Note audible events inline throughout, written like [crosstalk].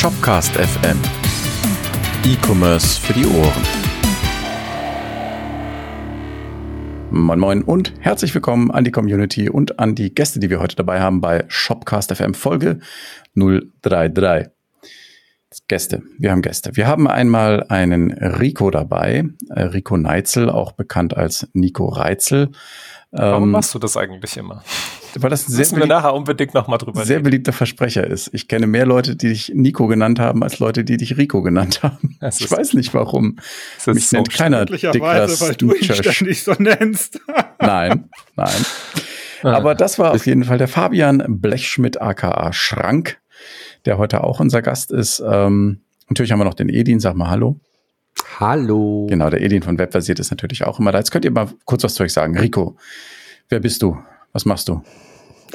Shopcast FM. E-Commerce für die Ohren. Moin Moin und herzlich willkommen an die Community und an die Gäste, die wir heute dabei haben bei Shopcast FM Folge 033. Gäste, wir haben Gäste. Wir haben einmal einen Rico dabei, äh, Rico Neitzel, auch bekannt als Nico Reitzel. Warum ähm, machst du das eigentlich immer? Weil das ein sehr wir nachher unbedingt noch mal drüber sehr reden. beliebter Versprecher ist. Ich kenne mehr Leute, die dich Nico genannt haben, als Leute, die dich Rico genannt haben. Das ich weiß nicht warum. Mich so nennt keiner Niklas weil du ihn ständig so nennst. [laughs] nein, nein. Ah. Aber das war auf jeden Fall der Fabian Blechschmidt aka Schrank der heute auch unser Gast ist. Ähm, natürlich haben wir noch den Edin, sag mal Hallo. Hallo. Genau, der Edin von Webbasiert ist natürlich auch immer da. Jetzt könnt ihr mal kurz was zu euch sagen. Rico, wer bist du? Was machst du?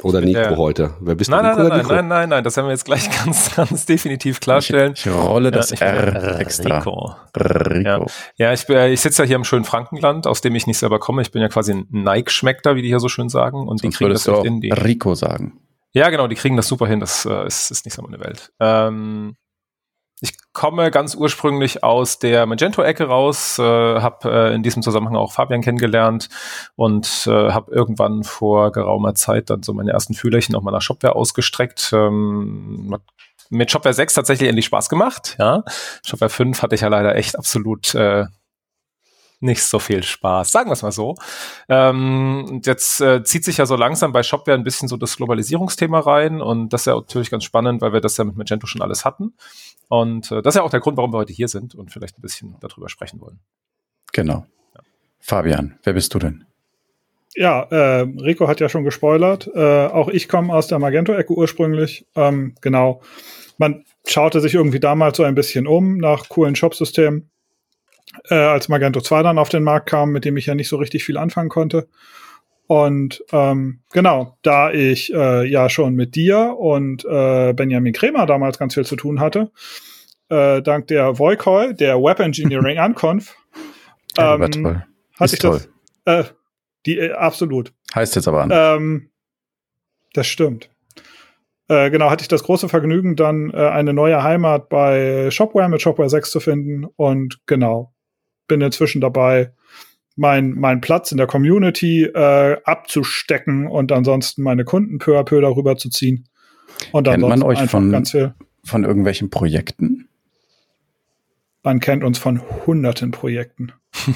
Oder Nico der, heute. Wer bist nein, du? Nein, nein, nein, nein, nein, das werden wir jetzt gleich [laughs] ganz, ganz definitiv klarstellen. Ich, ich rolle das ja, R extra. Rico. Rico. Ja, ja ich, ich sitze ja hier im schönen Frankenland, aus dem ich nicht selber komme. Ich bin ja quasi ein Nike-Schmeckter, wie die hier so schön sagen. Und Sonst die kriegen das auch in die. Rico sagen. Ja, genau, die kriegen das super hin. Das äh, ist, ist nicht so meine Welt. Ähm, ich komme ganz ursprünglich aus der Magento-Ecke raus, äh, habe äh, in diesem Zusammenhang auch Fabian kennengelernt und äh, habe irgendwann vor geraumer Zeit dann so meine ersten Fühlerchen auf meiner Shopware ausgestreckt. Ähm, mit Shopware 6 tatsächlich endlich Spaß gemacht. Ja, Shopware 5 hatte ich ja leider echt absolut äh, nicht so viel Spaß, sagen wir es mal so. Ähm, jetzt äh, zieht sich ja so langsam bei Shopware ein bisschen so das Globalisierungsthema rein und das ist ja natürlich ganz spannend, weil wir das ja mit Magento schon alles hatten. Und äh, das ist ja auch der Grund, warum wir heute hier sind und vielleicht ein bisschen darüber sprechen wollen. Genau. Ja. Fabian, wer bist du denn? Ja, äh, Rico hat ja schon gespoilert. Äh, auch ich komme aus der Magento-Ecke ursprünglich. Ähm, genau. Man schaute sich irgendwie damals so ein bisschen um nach coolen Shopsystemen äh, als Magento 2 dann auf den Markt kam, mit dem ich ja nicht so richtig viel anfangen konnte. Und ähm, genau, da ich äh, ja schon mit dir und äh, Benjamin Kremer damals ganz viel zu tun hatte, äh, dank der Voicall, der Web Engineering [laughs] Unconf, ähm, ja, hatte ich toll. das. Äh, die äh, absolut. Heißt jetzt aber an. Ähm, das stimmt. Äh, genau, hatte ich das große Vergnügen, dann äh, eine neue Heimat bei Shopware mit Shopware 6 zu finden. Und genau, bin inzwischen dabei, mein, mein Platz in der Community äh, abzustecken und ansonsten meine Kunden peu à peu darüber zu ziehen. Und Kennt man euch von, von irgendwelchen Projekten? Man kennt uns von hunderten Projekten. [laughs]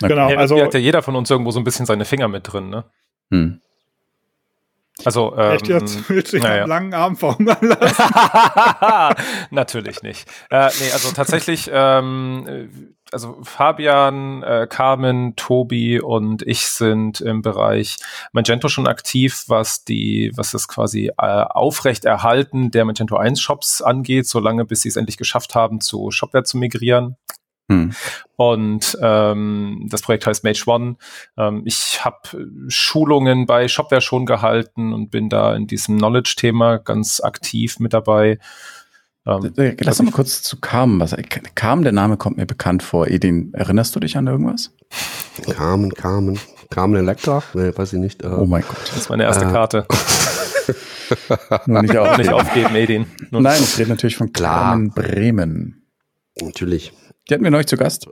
Genau, also hat ja jeder von uns irgendwo so ein bisschen seine Finger mit drin, ne? Hm. Also, ähm, Echt jetzt? [laughs] Willst du naja. einen langen Arm verhungern lassen? [laughs] Natürlich nicht. Äh, nee, also tatsächlich, ähm, also Fabian, äh, Carmen, Tobi und ich sind im Bereich Magento schon aktiv, was die, was das quasi äh, Aufrechterhalten der Magento 1 Shops angeht, solange bis sie es endlich geschafft haben, zu Shopware zu migrieren. Hm. Und ähm, das Projekt heißt Mage One. Ähm, ich habe Schulungen bei Shopware schon gehalten und bin da in diesem Knowledge-Thema ganz aktiv mit dabei. Ähm, Lass uns mal kurz zu Carmen. Was, Carmen, der Name kommt mir bekannt vor. Edin, erinnerst du dich an irgendwas? Carmen, Carmen. Carmen Electra? Nee, weiß ich nicht. Äh, oh mein Gott. Das ist meine erste äh, Karte. [laughs] Nur nicht, auf, nicht aufgeben, Edin. Nur Nein, ich rede natürlich von Carmen Bremen. Natürlich. Die hatten wir neulich zu Gast.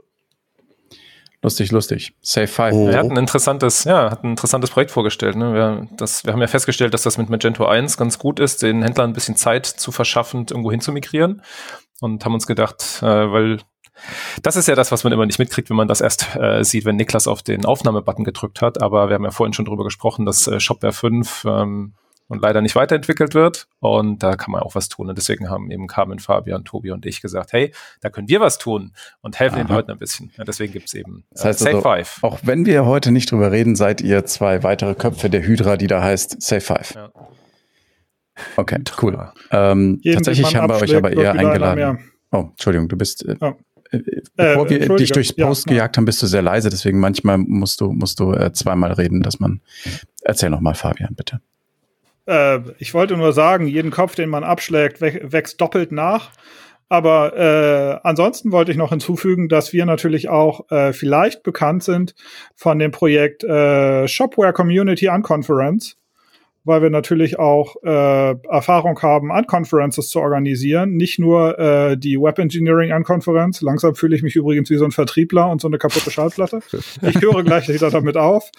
Lustig, lustig. Safe Five. Oh. Er hat ein interessantes, ja, hat ein interessantes Projekt vorgestellt. Ne? Wir, das, wir haben ja festgestellt, dass das mit Magento 1 ganz gut ist, den Händlern ein bisschen Zeit zu verschaffen, irgendwo hin zu migrieren. Und haben uns gedacht, äh, weil das ist ja das, was man immer nicht mitkriegt, wenn man das erst äh, sieht, wenn Niklas auf den Aufnahmebutton gedrückt hat. Aber wir haben ja vorhin schon drüber gesprochen, dass äh, Shopware 5 ähm, und leider nicht weiterentwickelt wird. Und da kann man auch was tun. Und deswegen haben eben Carmen, Fabian, Tobi und ich gesagt, hey, da können wir was tun und helfen Aha. den Leuten ein bisschen. Ja, deswegen gibt's eben äh, das heißt Safe also, Five. Auch wenn wir heute nicht drüber reden, seid ihr zwei weitere Köpfe der Hydra, die da heißt Safe Five. Ja. Okay, cool. Ähm, tatsächlich haben wir euch aber eher eingeladen. Oh, Entschuldigung, du bist. Äh, oh. Äh, bevor wir dich durchs Post ja, gejagt haben, bist du sehr leise, deswegen manchmal musst du, musst du äh, zweimal reden, dass man. Erzähl noch mal, Fabian, bitte. Äh, ich wollte nur sagen, jeden Kopf, den man abschlägt, wächst doppelt nach. Aber äh, ansonsten wollte ich noch hinzufügen, dass wir natürlich auch äh, vielleicht bekannt sind von dem Projekt äh, Shopware Community Unconference. weil wir natürlich auch äh, Erfahrung haben, Unconferences zu organisieren. Nicht nur äh, die Web Engineering Unconference. Langsam fühle ich mich übrigens wie so ein Vertriebler und so eine kaputte Schallplatte. Ich höre gleich wieder damit auf.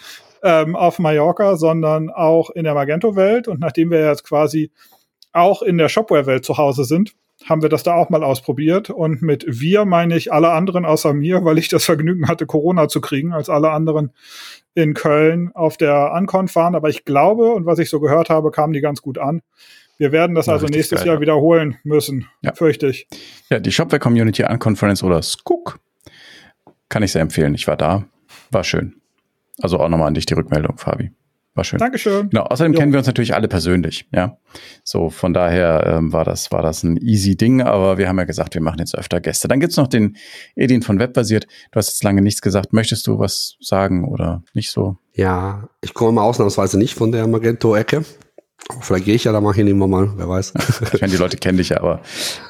Ähm, auf Mallorca, sondern auch in der Magento-Welt. Und nachdem wir jetzt quasi auch in der Shopware-Welt zu Hause sind, haben wir das da auch mal ausprobiert. Und mit wir meine ich alle anderen außer mir, weil ich das Vergnügen hatte, Corona zu kriegen, als alle anderen in Köln auf der Anconf waren. Aber ich glaube, und was ich so gehört habe, kamen die ganz gut an. Wir werden das ja, also nächstes geil, Jahr ja. wiederholen müssen, ja. fürchte ich. Ja, die Shopware Community Unconference oder Skook kann ich sehr empfehlen. Ich war da, war schön. Also auch nochmal an dich die Rückmeldung, Fabi. War schön. Dankeschön. Genau. Außerdem jo. kennen wir uns natürlich alle persönlich. Ja. So, von daher ähm, war das, war das ein easy Ding, aber wir haben ja gesagt, wir machen jetzt öfter Gäste. Dann gibt's noch den Edin von Webbasiert. Du hast jetzt lange nichts gesagt. Möchtest du was sagen oder nicht so? Ja, ich komme mal ausnahmsweise nicht von der Magento-Ecke. Vielleicht gehe ich ja da mal hin, immer mal, wer weiß. [laughs] ich meine, die Leute kennen dich ja, aber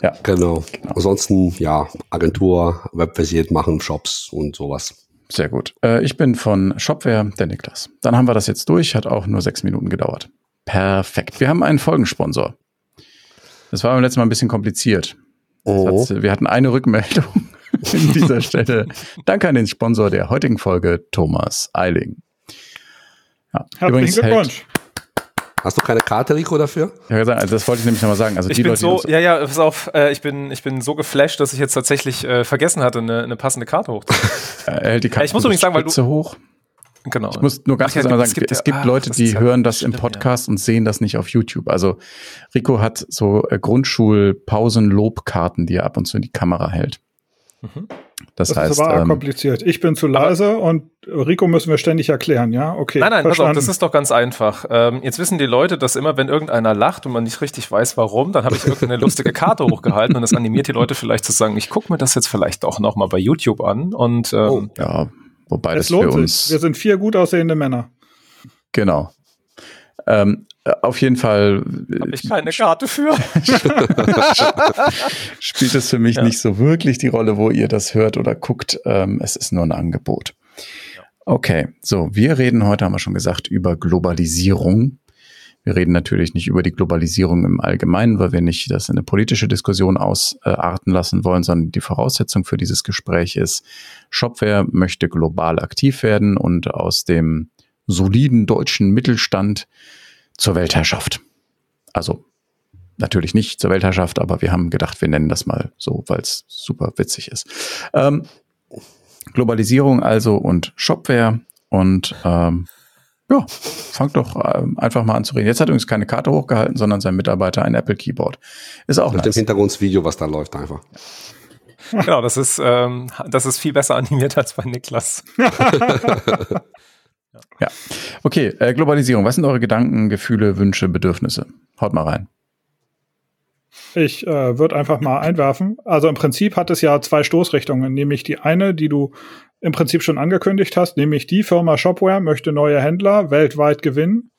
ja. Genau. genau. Ansonsten, ja, Agentur, webbasiert machen, Shops und sowas. Sehr gut. Äh, ich bin von Shopware, der Niklas. Dann haben wir das jetzt durch, hat auch nur sechs Minuten gedauert. Perfekt. Wir haben einen Folgensponsor. Das war beim letzten Mal ein bisschen kompliziert. Oh. Hat, wir hatten eine Rückmeldung [laughs] in dieser Stelle. Danke an den Sponsor der heutigen Folge, Thomas Eiling. Ja, Herzlichen Glückwunsch. Hast du keine Karte, Rico, dafür? Ja, also das wollte ich nämlich nochmal sagen. Also ich die bin Leute, so, ja, ja, pass auf, äh, ich bin, ich bin so geflasht, dass ich jetzt tatsächlich äh, vergessen hatte, eine, eine passende Karte hochzunehmen. [laughs] er hält die Karte ich muss übrigens sagen, weil du hoch. Genau. Ich muss nur ganz kurz ja, sagen, es gibt, es gibt ah, Leute, die hören das im Podcast ja. und sehen das nicht auf YouTube. Also Rico hat so äh, Grundschulpausen-Lobkarten, die er ab und zu in die Kamera hält. Mhm. Das, das heißt, ist aber ähm, kompliziert. Ich bin zu leise und Rico müssen wir ständig erklären, ja? Okay. Nein, nein, pass auf, das ist doch ganz einfach. Ähm, jetzt wissen die Leute, dass immer, wenn irgendeiner lacht und man nicht richtig weiß, warum, dann habe ich irgendeine lustige Karte [laughs] hochgehalten und das animiert die Leute vielleicht zu sagen, ich gucke mir das jetzt vielleicht auch noch mal bei YouTube an und ähm, oh, ja, wobei es das lohnt für uns sich. Wir sind vier gut aussehende Männer. Genau. Ähm, auf jeden Fall. Habe ich keine Karte für. [laughs] spielt es für mich ja. nicht so wirklich die Rolle, wo ihr das hört oder guckt. Ähm, es ist nur ein Angebot. Okay, so, wir reden heute, haben wir schon gesagt, über Globalisierung. Wir reden natürlich nicht über die Globalisierung im Allgemeinen, weil wir nicht das in eine politische Diskussion ausarten lassen wollen, sondern die Voraussetzung für dieses Gespräch ist, Shopware möchte global aktiv werden und aus dem soliden deutschen Mittelstand zur Weltherrschaft. Also natürlich nicht zur Weltherrschaft, aber wir haben gedacht, wir nennen das mal so, weil es super witzig ist. Ähm, Globalisierung also und Shopware und ähm, ja, fang doch ähm, einfach mal an zu reden. Jetzt hat übrigens keine Karte hochgehalten, sondern sein Mitarbeiter ein Apple Keyboard. Ist auch Mit nice. dem Hintergrundvideo, was da läuft einfach. Genau, das ist, ähm, das ist viel besser animiert als bei Niklas. [laughs] [laughs] Ja. Okay, äh, Globalisierung. Was sind eure Gedanken, Gefühle, Wünsche, Bedürfnisse? Haut mal rein. Ich äh, würde einfach mal einwerfen. Also im Prinzip hat es ja zwei Stoßrichtungen, nämlich die eine, die du im Prinzip schon angekündigt hast, nämlich die Firma Shopware möchte neue Händler weltweit gewinnen.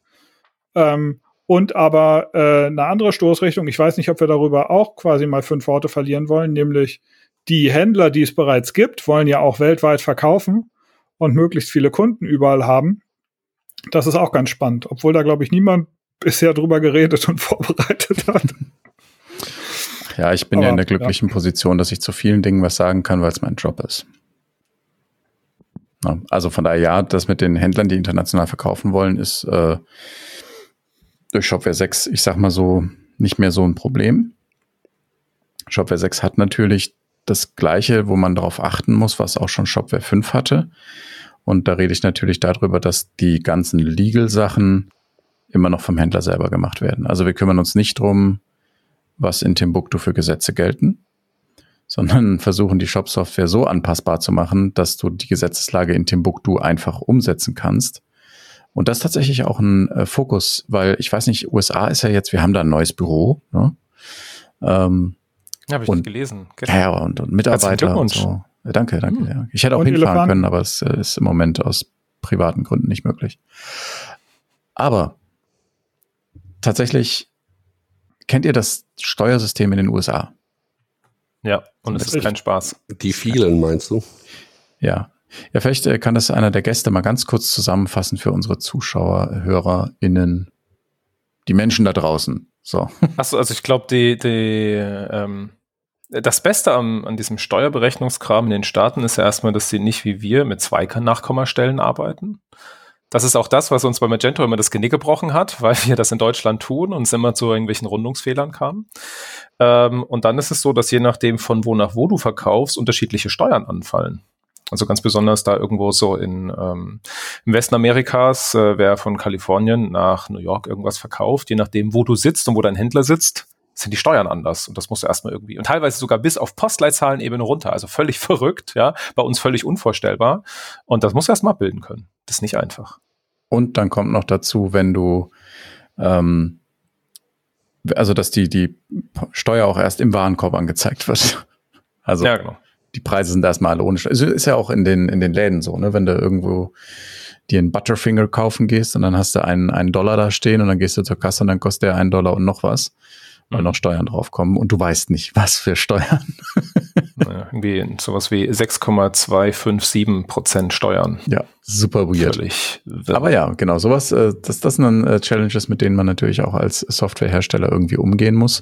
Ähm, und aber äh, eine andere Stoßrichtung, ich weiß nicht, ob wir darüber auch quasi mal fünf Worte verlieren wollen, nämlich die Händler, die es bereits gibt, wollen ja auch weltweit verkaufen und möglichst viele Kunden überall haben. Das ist auch ganz spannend, obwohl da, glaube ich, niemand bisher drüber geredet und [laughs] vorbereitet hat. Ja, ich bin Aber, ja in der glücklichen ja. Position, dass ich zu vielen Dingen was sagen kann, weil es mein Job ist. Also von daher, ja, das mit den Händlern, die international verkaufen wollen, ist äh, durch Shopware 6, ich sag mal so, nicht mehr so ein Problem. Shopware 6 hat natürlich das Gleiche, wo man darauf achten muss, was auch schon Shopware 5 hatte. Und da rede ich natürlich darüber, dass die ganzen Legal-Sachen immer noch vom Händler selber gemacht werden. Also wir kümmern uns nicht drum, was in Timbuktu für Gesetze gelten, sondern [laughs] versuchen die Shop-Software so anpassbar zu machen, dass du die Gesetzeslage in Timbuktu einfach umsetzen kannst. Und das ist tatsächlich auch ein äh, Fokus, weil ich weiß nicht, USA ist ja jetzt, wir haben da ein neues Büro. Ne? Ähm, habe ich und, gelesen. Ja, und, und Mitarbeiter und so. Ja, danke, danke. Hm. Ja. Ich hätte auch und hinfahren Elefant. können, aber es äh, ist im Moment aus privaten Gründen nicht möglich. Aber tatsächlich kennt ihr das Steuersystem in den USA? Ja, und es ist kein Spaß. Die vielen, meinst du? Ja. Ja, vielleicht äh, kann das einer der Gäste mal ganz kurz zusammenfassen für unsere Zuschauer, HörerInnen. die Menschen da draußen. So. Achso, also ich glaube, die, die, ähm, das Beste am, an diesem Steuerberechnungskram in den Staaten ist ja erstmal, dass sie nicht wie wir mit zwei Nachkommastellen arbeiten. Das ist auch das, was uns bei Magento immer das Genick gebrochen hat, [laughs] weil wir das in Deutschland tun und es immer zu irgendwelchen Rundungsfehlern kam. Ähm, und dann ist es so, dass je nachdem von wo nach wo du verkaufst, unterschiedliche Steuern anfallen. Also ganz besonders da irgendwo so in ähm, im Westen Amerikas, äh, wer von Kalifornien nach New York irgendwas verkauft, je nachdem, wo du sitzt und wo dein Händler sitzt, sind die Steuern anders. Und das musst du erstmal irgendwie, und teilweise sogar bis auf Postleitzahlenebene runter. Also völlig [laughs] verrückt, ja, bei uns völlig unvorstellbar. Und das musst du erstmal abbilden können. Das ist nicht einfach. Und dann kommt noch dazu, wenn du ähm, also dass die, die Steuer auch erst im Warenkorb angezeigt wird. [laughs] Also ja, genau die Preise sind erstmal alle ohne. Also ist ja auch in den, in den Läden so, ne? Wenn du irgendwo dir einen Butterfinger kaufen gehst und dann hast du einen, einen Dollar da stehen und dann gehst du zur Kasse und dann kostet der einen Dollar und noch was, weil noch Steuern draufkommen und du weißt nicht, was für Steuern. [laughs] Ja, irgendwie sowas wie 6,257 Prozent Steuern. Ja, super weird. Völlig Aber ja, genau, sowas, äh, das, das sind dann äh, Challenges, mit denen man natürlich auch als Softwarehersteller irgendwie umgehen muss.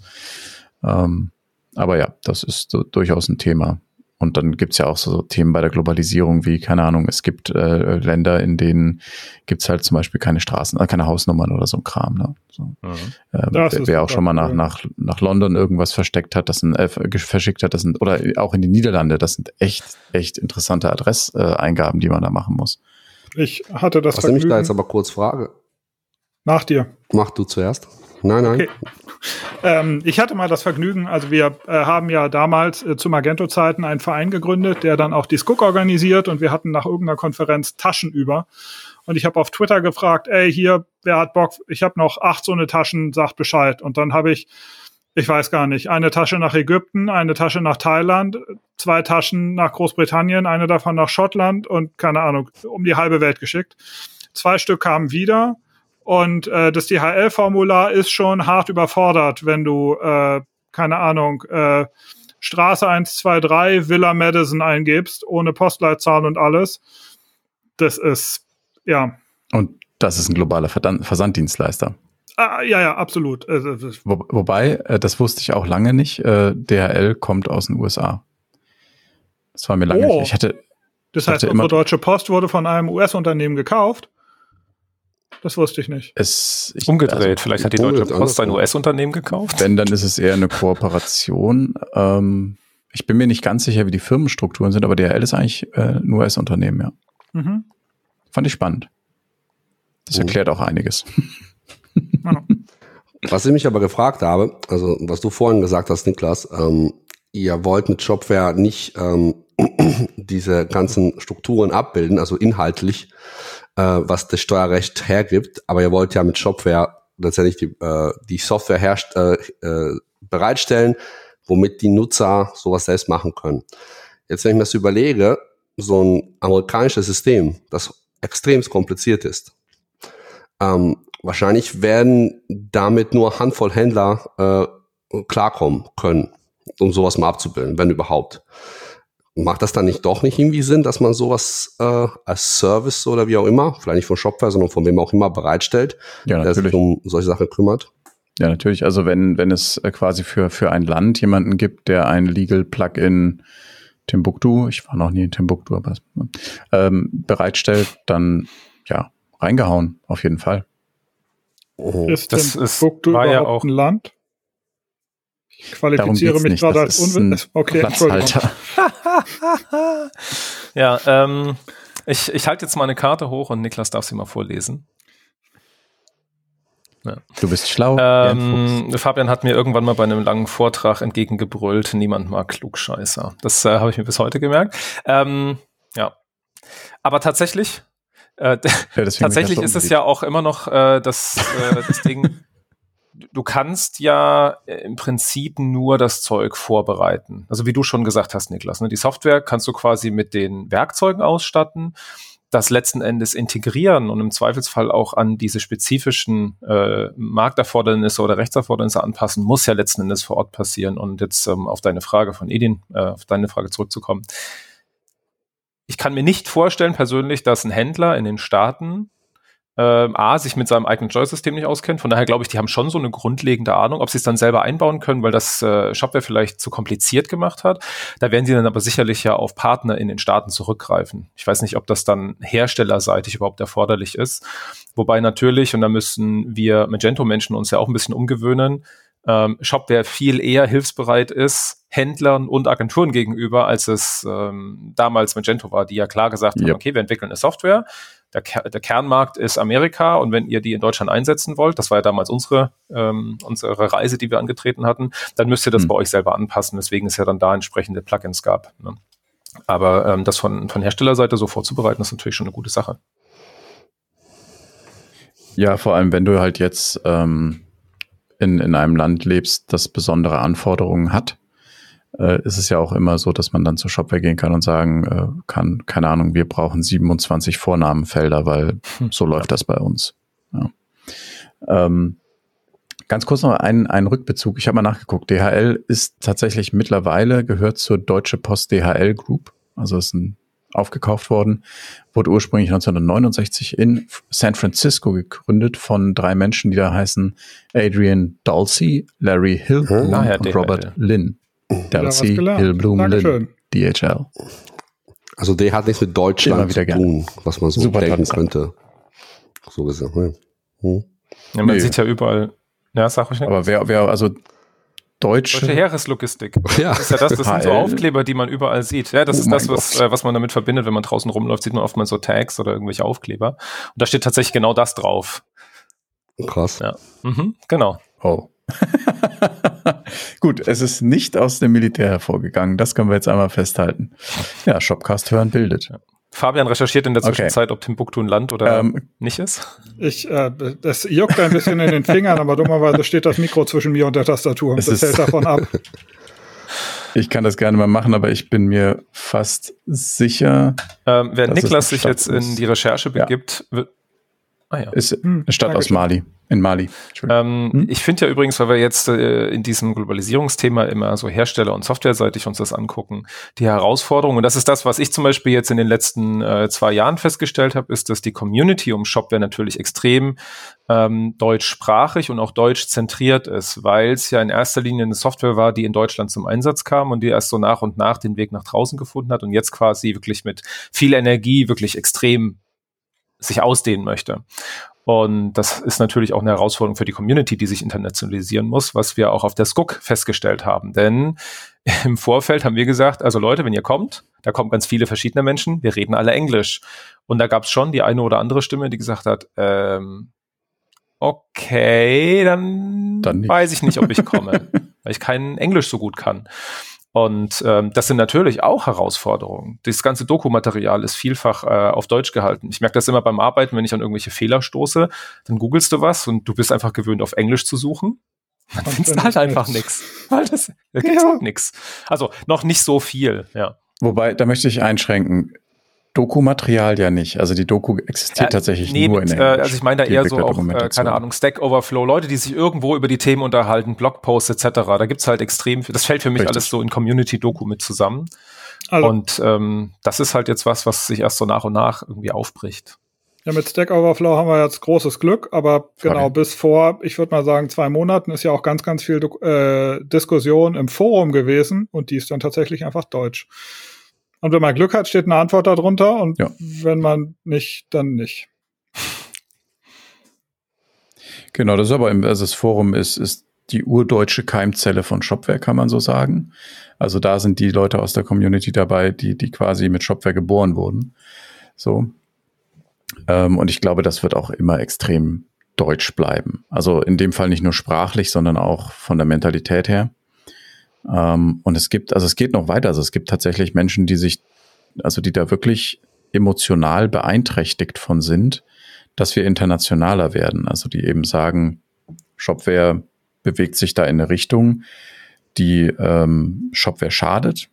Ähm, aber ja, das ist durchaus ein Thema. Und dann gibt's ja auch so, Themen bei der Globalisierung wie, keine Ahnung, es gibt äh, Länder, in denen gibt's halt zum Beispiel keine Straßen, äh, keine Hausnummern oder so ein Kram. Ne? So. Mhm. Ähm, wer, wer auch schon mal nach, nach, nach London irgendwas versteckt hat, das sind, äh, verschickt hat, das sind, oder auch in die Niederlande, das sind echt, echt interessante Adresseingaben, die man da machen muss. Ich hatte das Was Vergnügen. mich da jetzt aber kurz frage. Nach dir. Mach du zuerst. Nein, nein. Okay. Ähm, ich hatte mal das Vergnügen, also wir äh, haben ja damals äh, zu Magento-Zeiten einen Verein gegründet, der dann auch die Skook organisiert und wir hatten nach irgendeiner Konferenz Taschen über. Und ich habe auf Twitter gefragt, ey, hier, wer hat Bock? Ich habe noch acht so eine Taschen, sagt Bescheid. Und dann habe ich, ich weiß gar nicht, eine Tasche nach Ägypten, eine Tasche nach Thailand, zwei Taschen nach Großbritannien, eine davon nach Schottland und keine Ahnung, um die halbe Welt geschickt. Zwei Stück kamen wieder und äh, das DHL-Formular ist schon hart überfordert, wenn du, äh, keine Ahnung, äh, Straße 123 Villa Madison eingibst, ohne Postleitzahl und alles. Das ist, ja. Und das ist ein globaler Versanddienstleister. Ah, ja, ja, absolut. Äh, Wo, wobei, äh, das wusste ich auch lange nicht, äh, DHL kommt aus den USA. Das war mir lange oh. nicht. Ich hatte, das heißt, unsere Deutsche Post wurde von einem US-Unternehmen gekauft? Das wusste ich nicht. Es, ich, Umgedreht, also, vielleicht hat die Deutsche Post ein US-Unternehmen gekauft. Wenn, dann ist es eher eine Kooperation. Ähm, ich bin mir nicht ganz sicher, wie die Firmenstrukturen sind, aber DHL ist eigentlich äh, ein US-Unternehmen, ja. Mhm. Fand ich spannend. Das oh. erklärt auch einiges. [laughs] Was ich mich aber gefragt habe, also was du vorhin gesagt hast, Niklas, ähm, ihr wollt mit Shopware nicht ähm, [clears throat] diese ganzen Strukturen abbilden, also inhaltlich, äh, was das Steuerrecht hergibt, aber ihr wollt ja mit Shopware letztendlich die, äh, die Software herst äh, äh, bereitstellen, womit die Nutzer sowas selbst machen können. Jetzt, wenn ich mir das überlege, so ein amerikanisches System, das extrem kompliziert ist, ähm, wahrscheinlich werden damit nur Handvoll Händler äh, klarkommen können, um sowas mal abzubilden, wenn überhaupt macht das dann nicht doch nicht irgendwie Sinn, dass man sowas äh, als Service oder wie auch immer, vielleicht nicht von Shopware, sondern von wem auch immer bereitstellt, ja, der sich um solche Sachen kümmert? Ja, natürlich. Also wenn, wenn es äh, quasi für, für ein Land jemanden gibt, der ein Legal Plugin Timbuktu, ich war noch nie in Timbuktu, aber ähm, bereitstellt, dann ja, reingehauen, auf jeden Fall. Oh. Ist das Timbuktu ist, war ja auch ein Land? Ich qualifiziere mich gerade als Unwissen. Okay, Platzhalter. [laughs] ja, ähm, ich, ich halte jetzt mal eine Karte hoch und Niklas darf sie mal vorlesen. Ja. Du bist schlau. Ähm, Fabian hat mir irgendwann mal bei einem langen Vortrag entgegengebrüllt, niemand mag Klugscheißer. Das äh, habe ich mir bis heute gemerkt. Ähm, ja. Aber tatsächlich, äh, [laughs] ja, tatsächlich ist es ja auch immer noch äh, das, äh, das Ding, du kannst ja äh, im Prinzip nur das Zeug vorbereiten. Also wie du schon gesagt hast, Niklas, ne? die Software kannst du quasi mit den Werkzeugen ausstatten, das letzten Endes integrieren und im Zweifelsfall auch an diese spezifischen äh, Markterfordernisse oder Rechtserfordernisse anpassen, muss ja letzten Endes vor Ort passieren. Und jetzt ähm, auf deine Frage von Edin, äh, auf deine Frage zurückzukommen. Ich kann mir nicht vorstellen persönlich, dass ein Händler in den Staaten ähm, A, sich mit seinem eigenen Joy-System nicht auskennt. Von daher glaube ich, die haben schon so eine grundlegende Ahnung, ob sie es dann selber einbauen können, weil das äh, Shopware vielleicht zu kompliziert gemacht hat. Da werden sie dann aber sicherlich ja auf Partner in den Staaten zurückgreifen. Ich weiß nicht, ob das dann herstellerseitig überhaupt erforderlich ist. Wobei natürlich, und da müssen wir Magento-Menschen uns ja auch ein bisschen umgewöhnen, ähm, Shopware viel eher hilfsbereit ist, Händlern und Agenturen gegenüber, als es ähm, damals Magento war, die ja klar gesagt yep. haben, okay, wir entwickeln eine Software, der, der, Kernmarkt ist Amerika und wenn ihr die in Deutschland einsetzen wollt, das war ja damals unsere, ähm, unsere Reise, die wir angetreten hatten, dann müsst ihr das mhm. bei euch selber anpassen, weswegen es ja dann da entsprechende Plugins gab. Ne? Aber ähm, das von, von Herstellerseite so vorzubereiten, ist natürlich schon eine gute Sache. Ja, vor allem, wenn du halt jetzt ähm, in, in einem Land lebst, das besondere Anforderungen hat, äh, ist es ja auch immer so, dass man dann zur Shopware gehen kann und sagen äh, kann, keine Ahnung, wir brauchen 27 Vornamenfelder, weil hm. so läuft das bei uns. Ja. Ähm, ganz kurz noch ein, ein Rückbezug. Ich habe mal nachgeguckt. DHL ist tatsächlich mittlerweile gehört zur Deutsche Post DHL Group. Also ist ein aufgekauft worden, wurde ursprünglich 1969 in San Francisco gegründet von drei Menschen, die da heißen Adrian Dulce, Larry Hill hm. und Robert Lynn. Darcy Hillblum Lynn, DHL. Also der hat nichts mit Deutschland zu tun, was man so Super denken könnte. So gesagt. Ne? Hm. Ja, man nee. sieht ja überall. Ja, sag ich nicht. Aber wer, wer, also deutsche, deutsche Heereslogistik. [laughs] Ja. Das ist ja das, das sind so Aufkleber, die man überall sieht. Ja, das oh ist das, was, äh, was man damit verbindet, wenn man draußen rumläuft, sieht man oft mal so Tags oder irgendwelche Aufkleber. Und da steht tatsächlich genau das drauf. Krass. Ja. Mhm, genau. Oh. [laughs] [laughs] Gut, es ist nicht aus dem Militär hervorgegangen. Das können wir jetzt einmal festhalten. Ja, Shopcast hören bildet. Fabian recherchiert in der Zwischenzeit, okay. ob Timbuktu ein Land oder ähm, nicht ist. Ich, äh, das juckt ein bisschen in den Fingern, aber dummerweise steht das Mikro zwischen mir und der Tastatur und das hält davon ab. [laughs] Ich kann das gerne mal machen, aber ich bin mir fast sicher. Ähm, wer Niklas sich jetzt in die Recherche begibt, ja. wird, Ah, ja. Ist eine hm, Stadt aus Mali. In Mali. Ähm, hm? Ich finde ja übrigens, weil wir jetzt äh, in diesem Globalisierungsthema immer so Hersteller- und Softwareseitig uns das angucken, die Herausforderung, und das ist das, was ich zum Beispiel jetzt in den letzten äh, zwei Jahren festgestellt habe, ist, dass die Community um Shopware natürlich extrem ähm, deutschsprachig und auch deutsch zentriert ist, weil es ja in erster Linie eine Software war, die in Deutschland zum Einsatz kam und die erst so nach und nach den Weg nach draußen gefunden hat und jetzt quasi wirklich mit viel Energie wirklich extrem sich ausdehnen möchte. Und das ist natürlich auch eine Herausforderung für die Community, die sich internationalisieren muss, was wir auch auf der SCOOK festgestellt haben. Denn [laughs] im Vorfeld haben wir gesagt, also Leute, wenn ihr kommt, da kommen ganz viele verschiedene Menschen, wir reden alle Englisch. Und da gab es schon die eine oder andere Stimme, die gesagt hat, ähm, okay, dann, dann weiß ich nicht, ob ich komme, [laughs] weil ich kein Englisch so gut kann. Und ähm, das sind natürlich auch Herausforderungen. Das ganze Dokumaterial ist vielfach äh, auf Deutsch gehalten. Ich merke das immer beim Arbeiten, wenn ich an irgendwelche Fehler stoße, dann googelst du was und du bist einfach gewöhnt, auf Englisch zu suchen. Dann findest du halt einfach nichts. Weil das, da gibt's ja. halt nichts. Also noch nicht so viel, ja. Wobei, da möchte ich einschränken. Dokumaterial ja nicht. Also die Doku existiert äh, tatsächlich nee, nur mit, in Englisch. Äh, also ich meine da eher so auch, äh, keine Ahnung, Stack Overflow, Leute, die sich irgendwo über die Themen unterhalten, Blogposts etc. Da gibt's halt extrem, das fällt für mich Richtig. alles so in Community-Doku mit zusammen. Also, und ähm, das ist halt jetzt was, was sich erst so nach und nach irgendwie aufbricht. Ja, mit Stack Overflow haben wir jetzt großes Glück, aber genau Sorry. bis vor, ich würde mal sagen, zwei Monaten ist ja auch ganz, ganz viel äh, Diskussion im Forum gewesen und die ist dann tatsächlich einfach deutsch. Und wenn man Glück hat, steht eine Antwort darunter und ja. wenn man nicht, dann nicht. Genau, das ist aber im, also das Forum ist, ist die urdeutsche Keimzelle von Shopware, kann man so sagen. Also da sind die Leute aus der Community dabei, die, die quasi mit Shopware geboren wurden. So. Ähm, und ich glaube, das wird auch immer extrem deutsch bleiben. Also in dem Fall nicht nur sprachlich, sondern auch von der Mentalität her. Ähm, und es gibt, also es geht noch weiter. Also es gibt tatsächlich Menschen, die sich, also die da wirklich emotional beeinträchtigt von sind, dass wir internationaler werden. Also die eben sagen, Shopware bewegt sich da in eine Richtung, die ähm, Shopware schadet,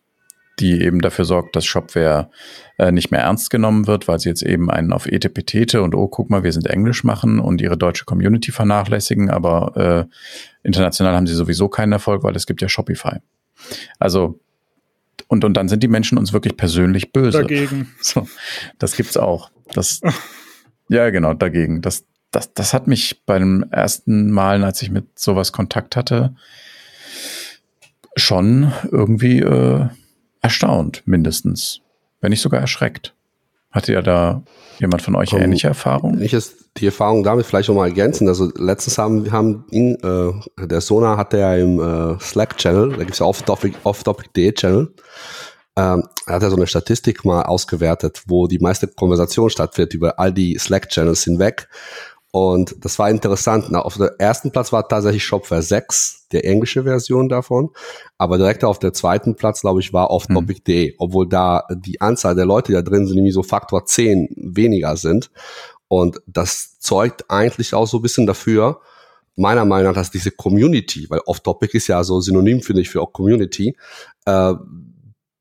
die eben dafür sorgt, dass Shopware äh, nicht mehr ernst genommen wird, weil sie jetzt eben einen auf Etepetete und oh, guck mal, wir sind Englisch machen und ihre deutsche Community vernachlässigen, aber äh, international haben sie sowieso keinen Erfolg, weil es gibt ja Shopify. Also und, und dann sind die Menschen uns wirklich persönlich böse. Dagegen. [laughs] So, das gibt's auch. Das Ja, genau, dagegen. Das, das, das hat mich beim ersten Mal, als ich mit sowas Kontakt hatte, schon irgendwie äh, erstaunt, mindestens. Wenn nicht sogar erschreckt. Hatte ja da jemand von euch um, ähnliche Erfahrungen? Ich ist die Erfahrung damit vielleicht noch mal ergänzen. Also letztens haben, haben ihn, äh, der Sona hatte ja im äh, Slack-Channel, da gibt es ja Off-Topic.de Off Channel, ähm, er hat ja so eine Statistik mal ausgewertet, wo die meiste Konversation stattfindet über all die Slack-Channels hinweg. Und das war interessant. Na, auf der ersten Platz war tatsächlich Shopware 6, der englische Version davon. Aber direkt auf der zweiten Platz, glaube ich, war off topic.de, hm. obwohl da die Anzahl der Leute, die da drin sind, nämlich so Faktor 10 weniger sind. Und das zeugt eigentlich auch so ein bisschen dafür, meiner Meinung nach, dass diese Community, weil off-topic ist ja so synonym, finde ich, für auch Community, äh,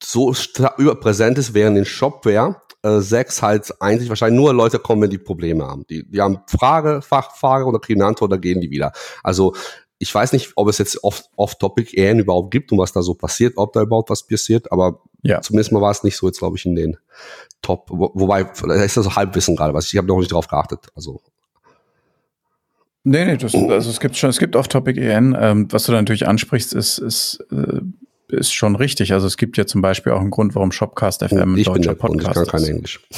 so überpräsent ist, während in Shopware äh, 6 halt eigentlich wahrscheinlich nur Leute kommen, wenn die Probleme haben. Die, die haben Frage, Fachfrage oder kriegen eine Antwort oder gehen die wieder. Also ich weiß nicht, ob es jetzt off-topic eher überhaupt gibt und was da so passiert, ob da überhaupt was passiert, aber ja. zumindest mal war es nicht so jetzt, glaube ich, in den Top, wo, wobei, da ist das so Halbwissen gerade, was ich habe noch nicht drauf geachtet. Also Nee, nee, das, also es gibt schon, es gibt Off-Topic EN. Ähm, was du da natürlich ansprichst, ist, ist äh, ist schon richtig. Also es gibt ja zum Beispiel auch einen Grund, warum Shopcast FM ein deutscher Podcast ich kann kein Englisch. [laughs]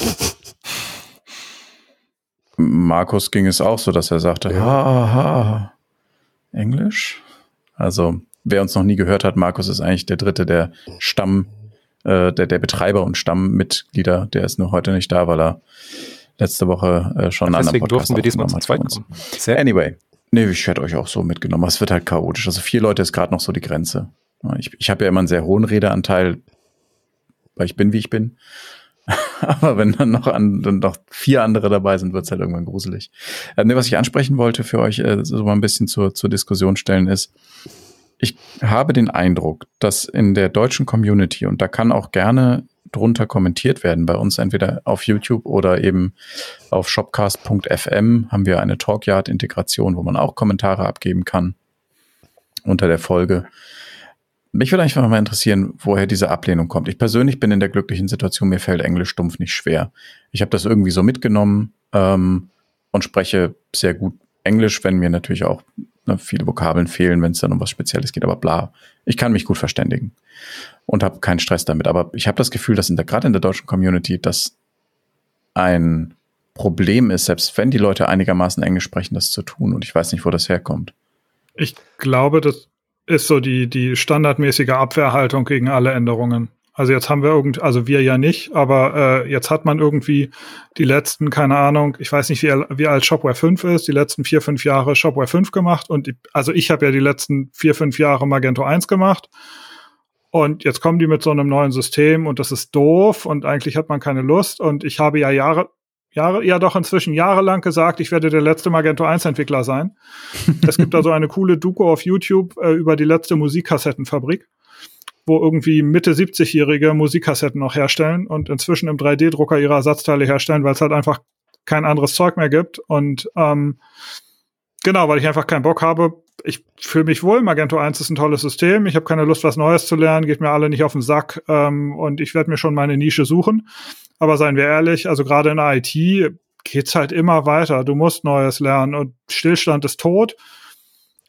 Markus ging es auch so, dass er sagte, ja. ha, ha, Englisch? Also wer uns noch nie gehört hat, Markus ist eigentlich der dritte der Stamm, äh, der, der Betreiber und Stammmitglieder. Der ist nur heute nicht da, weil er letzte Woche äh, schon einen anderen Podcast durften wir diesmal zu zweit kommen. Anyway, nee, ich werde euch auch so mitgenommen. Es wird halt chaotisch. Also vier Leute ist gerade noch so die Grenze. Ich, ich habe ja immer einen sehr hohen Redeanteil, weil ich bin, wie ich bin. [laughs] Aber wenn dann noch, an, dann noch vier andere dabei sind, wird es halt irgendwann gruselig. Äh, ne, was ich ansprechen wollte für euch, äh, so mal ein bisschen zur, zur Diskussion stellen, ist, ich habe den Eindruck, dass in der deutschen Community, und da kann auch gerne drunter kommentiert werden, bei uns entweder auf YouTube oder eben auf shopcast.fm haben wir eine Talkyard-Integration, wo man auch Kommentare abgeben kann unter der Folge. Mich würde einfach mal interessieren, woher diese Ablehnung kommt. Ich persönlich bin in der glücklichen Situation, mir fällt Englisch stumpf nicht schwer. Ich habe das irgendwie so mitgenommen ähm, und spreche sehr gut Englisch, wenn mir natürlich auch ne, viele Vokabeln fehlen, wenn es dann um was Spezielles geht. Aber bla, ich kann mich gut verständigen und habe keinen Stress damit. Aber ich habe das Gefühl, dass in der, gerade in der deutschen Community das ein Problem ist, selbst wenn die Leute einigermaßen Englisch sprechen, das zu tun. Und ich weiß nicht, wo das herkommt. Ich glaube, dass ist so die, die standardmäßige Abwehrhaltung gegen alle Änderungen. Also jetzt haben wir irgend, also wir ja nicht, aber äh, jetzt hat man irgendwie die letzten, keine Ahnung, ich weiß nicht, wie, wie alt Shopware 5 ist, die letzten vier, fünf Jahre Shopware 5 gemacht und die, also ich habe ja die letzten vier, fünf Jahre Magento 1 gemacht und jetzt kommen die mit so einem neuen System und das ist doof und eigentlich hat man keine Lust und ich habe ja Jahre, Jahre, ja doch inzwischen jahrelang gesagt, ich werde der letzte Magento 1 Entwickler sein. [laughs] es gibt da so eine coole Doku auf YouTube äh, über die letzte Musikkassettenfabrik, wo irgendwie Mitte 70-jährige Musikkassetten noch herstellen und inzwischen im 3D-Drucker ihre Ersatzteile herstellen, weil es halt einfach kein anderes Zeug mehr gibt. Und ähm, genau, weil ich einfach keinen Bock habe. Ich fühle mich wohl. Magento 1 ist ein tolles System. Ich habe keine Lust, was Neues zu lernen, geht mir alle nicht auf den Sack ähm, und ich werde mir schon meine Nische suchen. Aber seien wir ehrlich, also gerade in der IT geht's halt immer weiter. Du musst Neues lernen und Stillstand ist tot.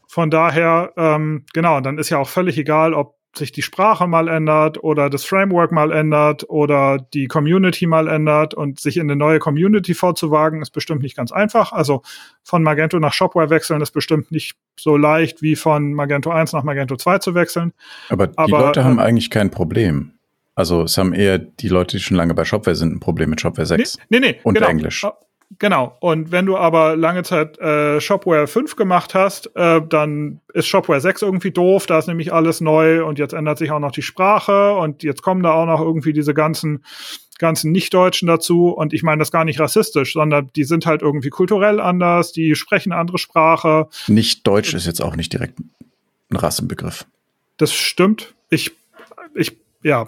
Von daher, ähm, genau, dann ist ja auch völlig egal, ob sich die Sprache mal ändert oder das Framework mal ändert oder die Community mal ändert und sich in eine neue Community vorzuwagen, ist bestimmt nicht ganz einfach. Also von Magento nach Shopware wechseln ist bestimmt nicht so leicht wie von Magento 1 nach Magento 2 zu wechseln. Aber die Aber, Leute haben ähm, eigentlich kein Problem. Also es haben eher die Leute, die schon lange bei Shopware sind, ein Problem mit Shopware 6 nee, nee, nee, und genau. Englisch. Ah, genau. Und wenn du aber lange Zeit äh, Shopware 5 gemacht hast, äh, dann ist Shopware 6 irgendwie doof. Da ist nämlich alles neu und jetzt ändert sich auch noch die Sprache und jetzt kommen da auch noch irgendwie diese ganzen ganzen Nicht-Deutschen dazu. Und ich meine das gar nicht rassistisch, sondern die sind halt irgendwie kulturell anders, die sprechen eine andere Sprache. Nicht-Deutsch ist jetzt auch nicht direkt ein Rassenbegriff. Das stimmt. Ich, ich, ja,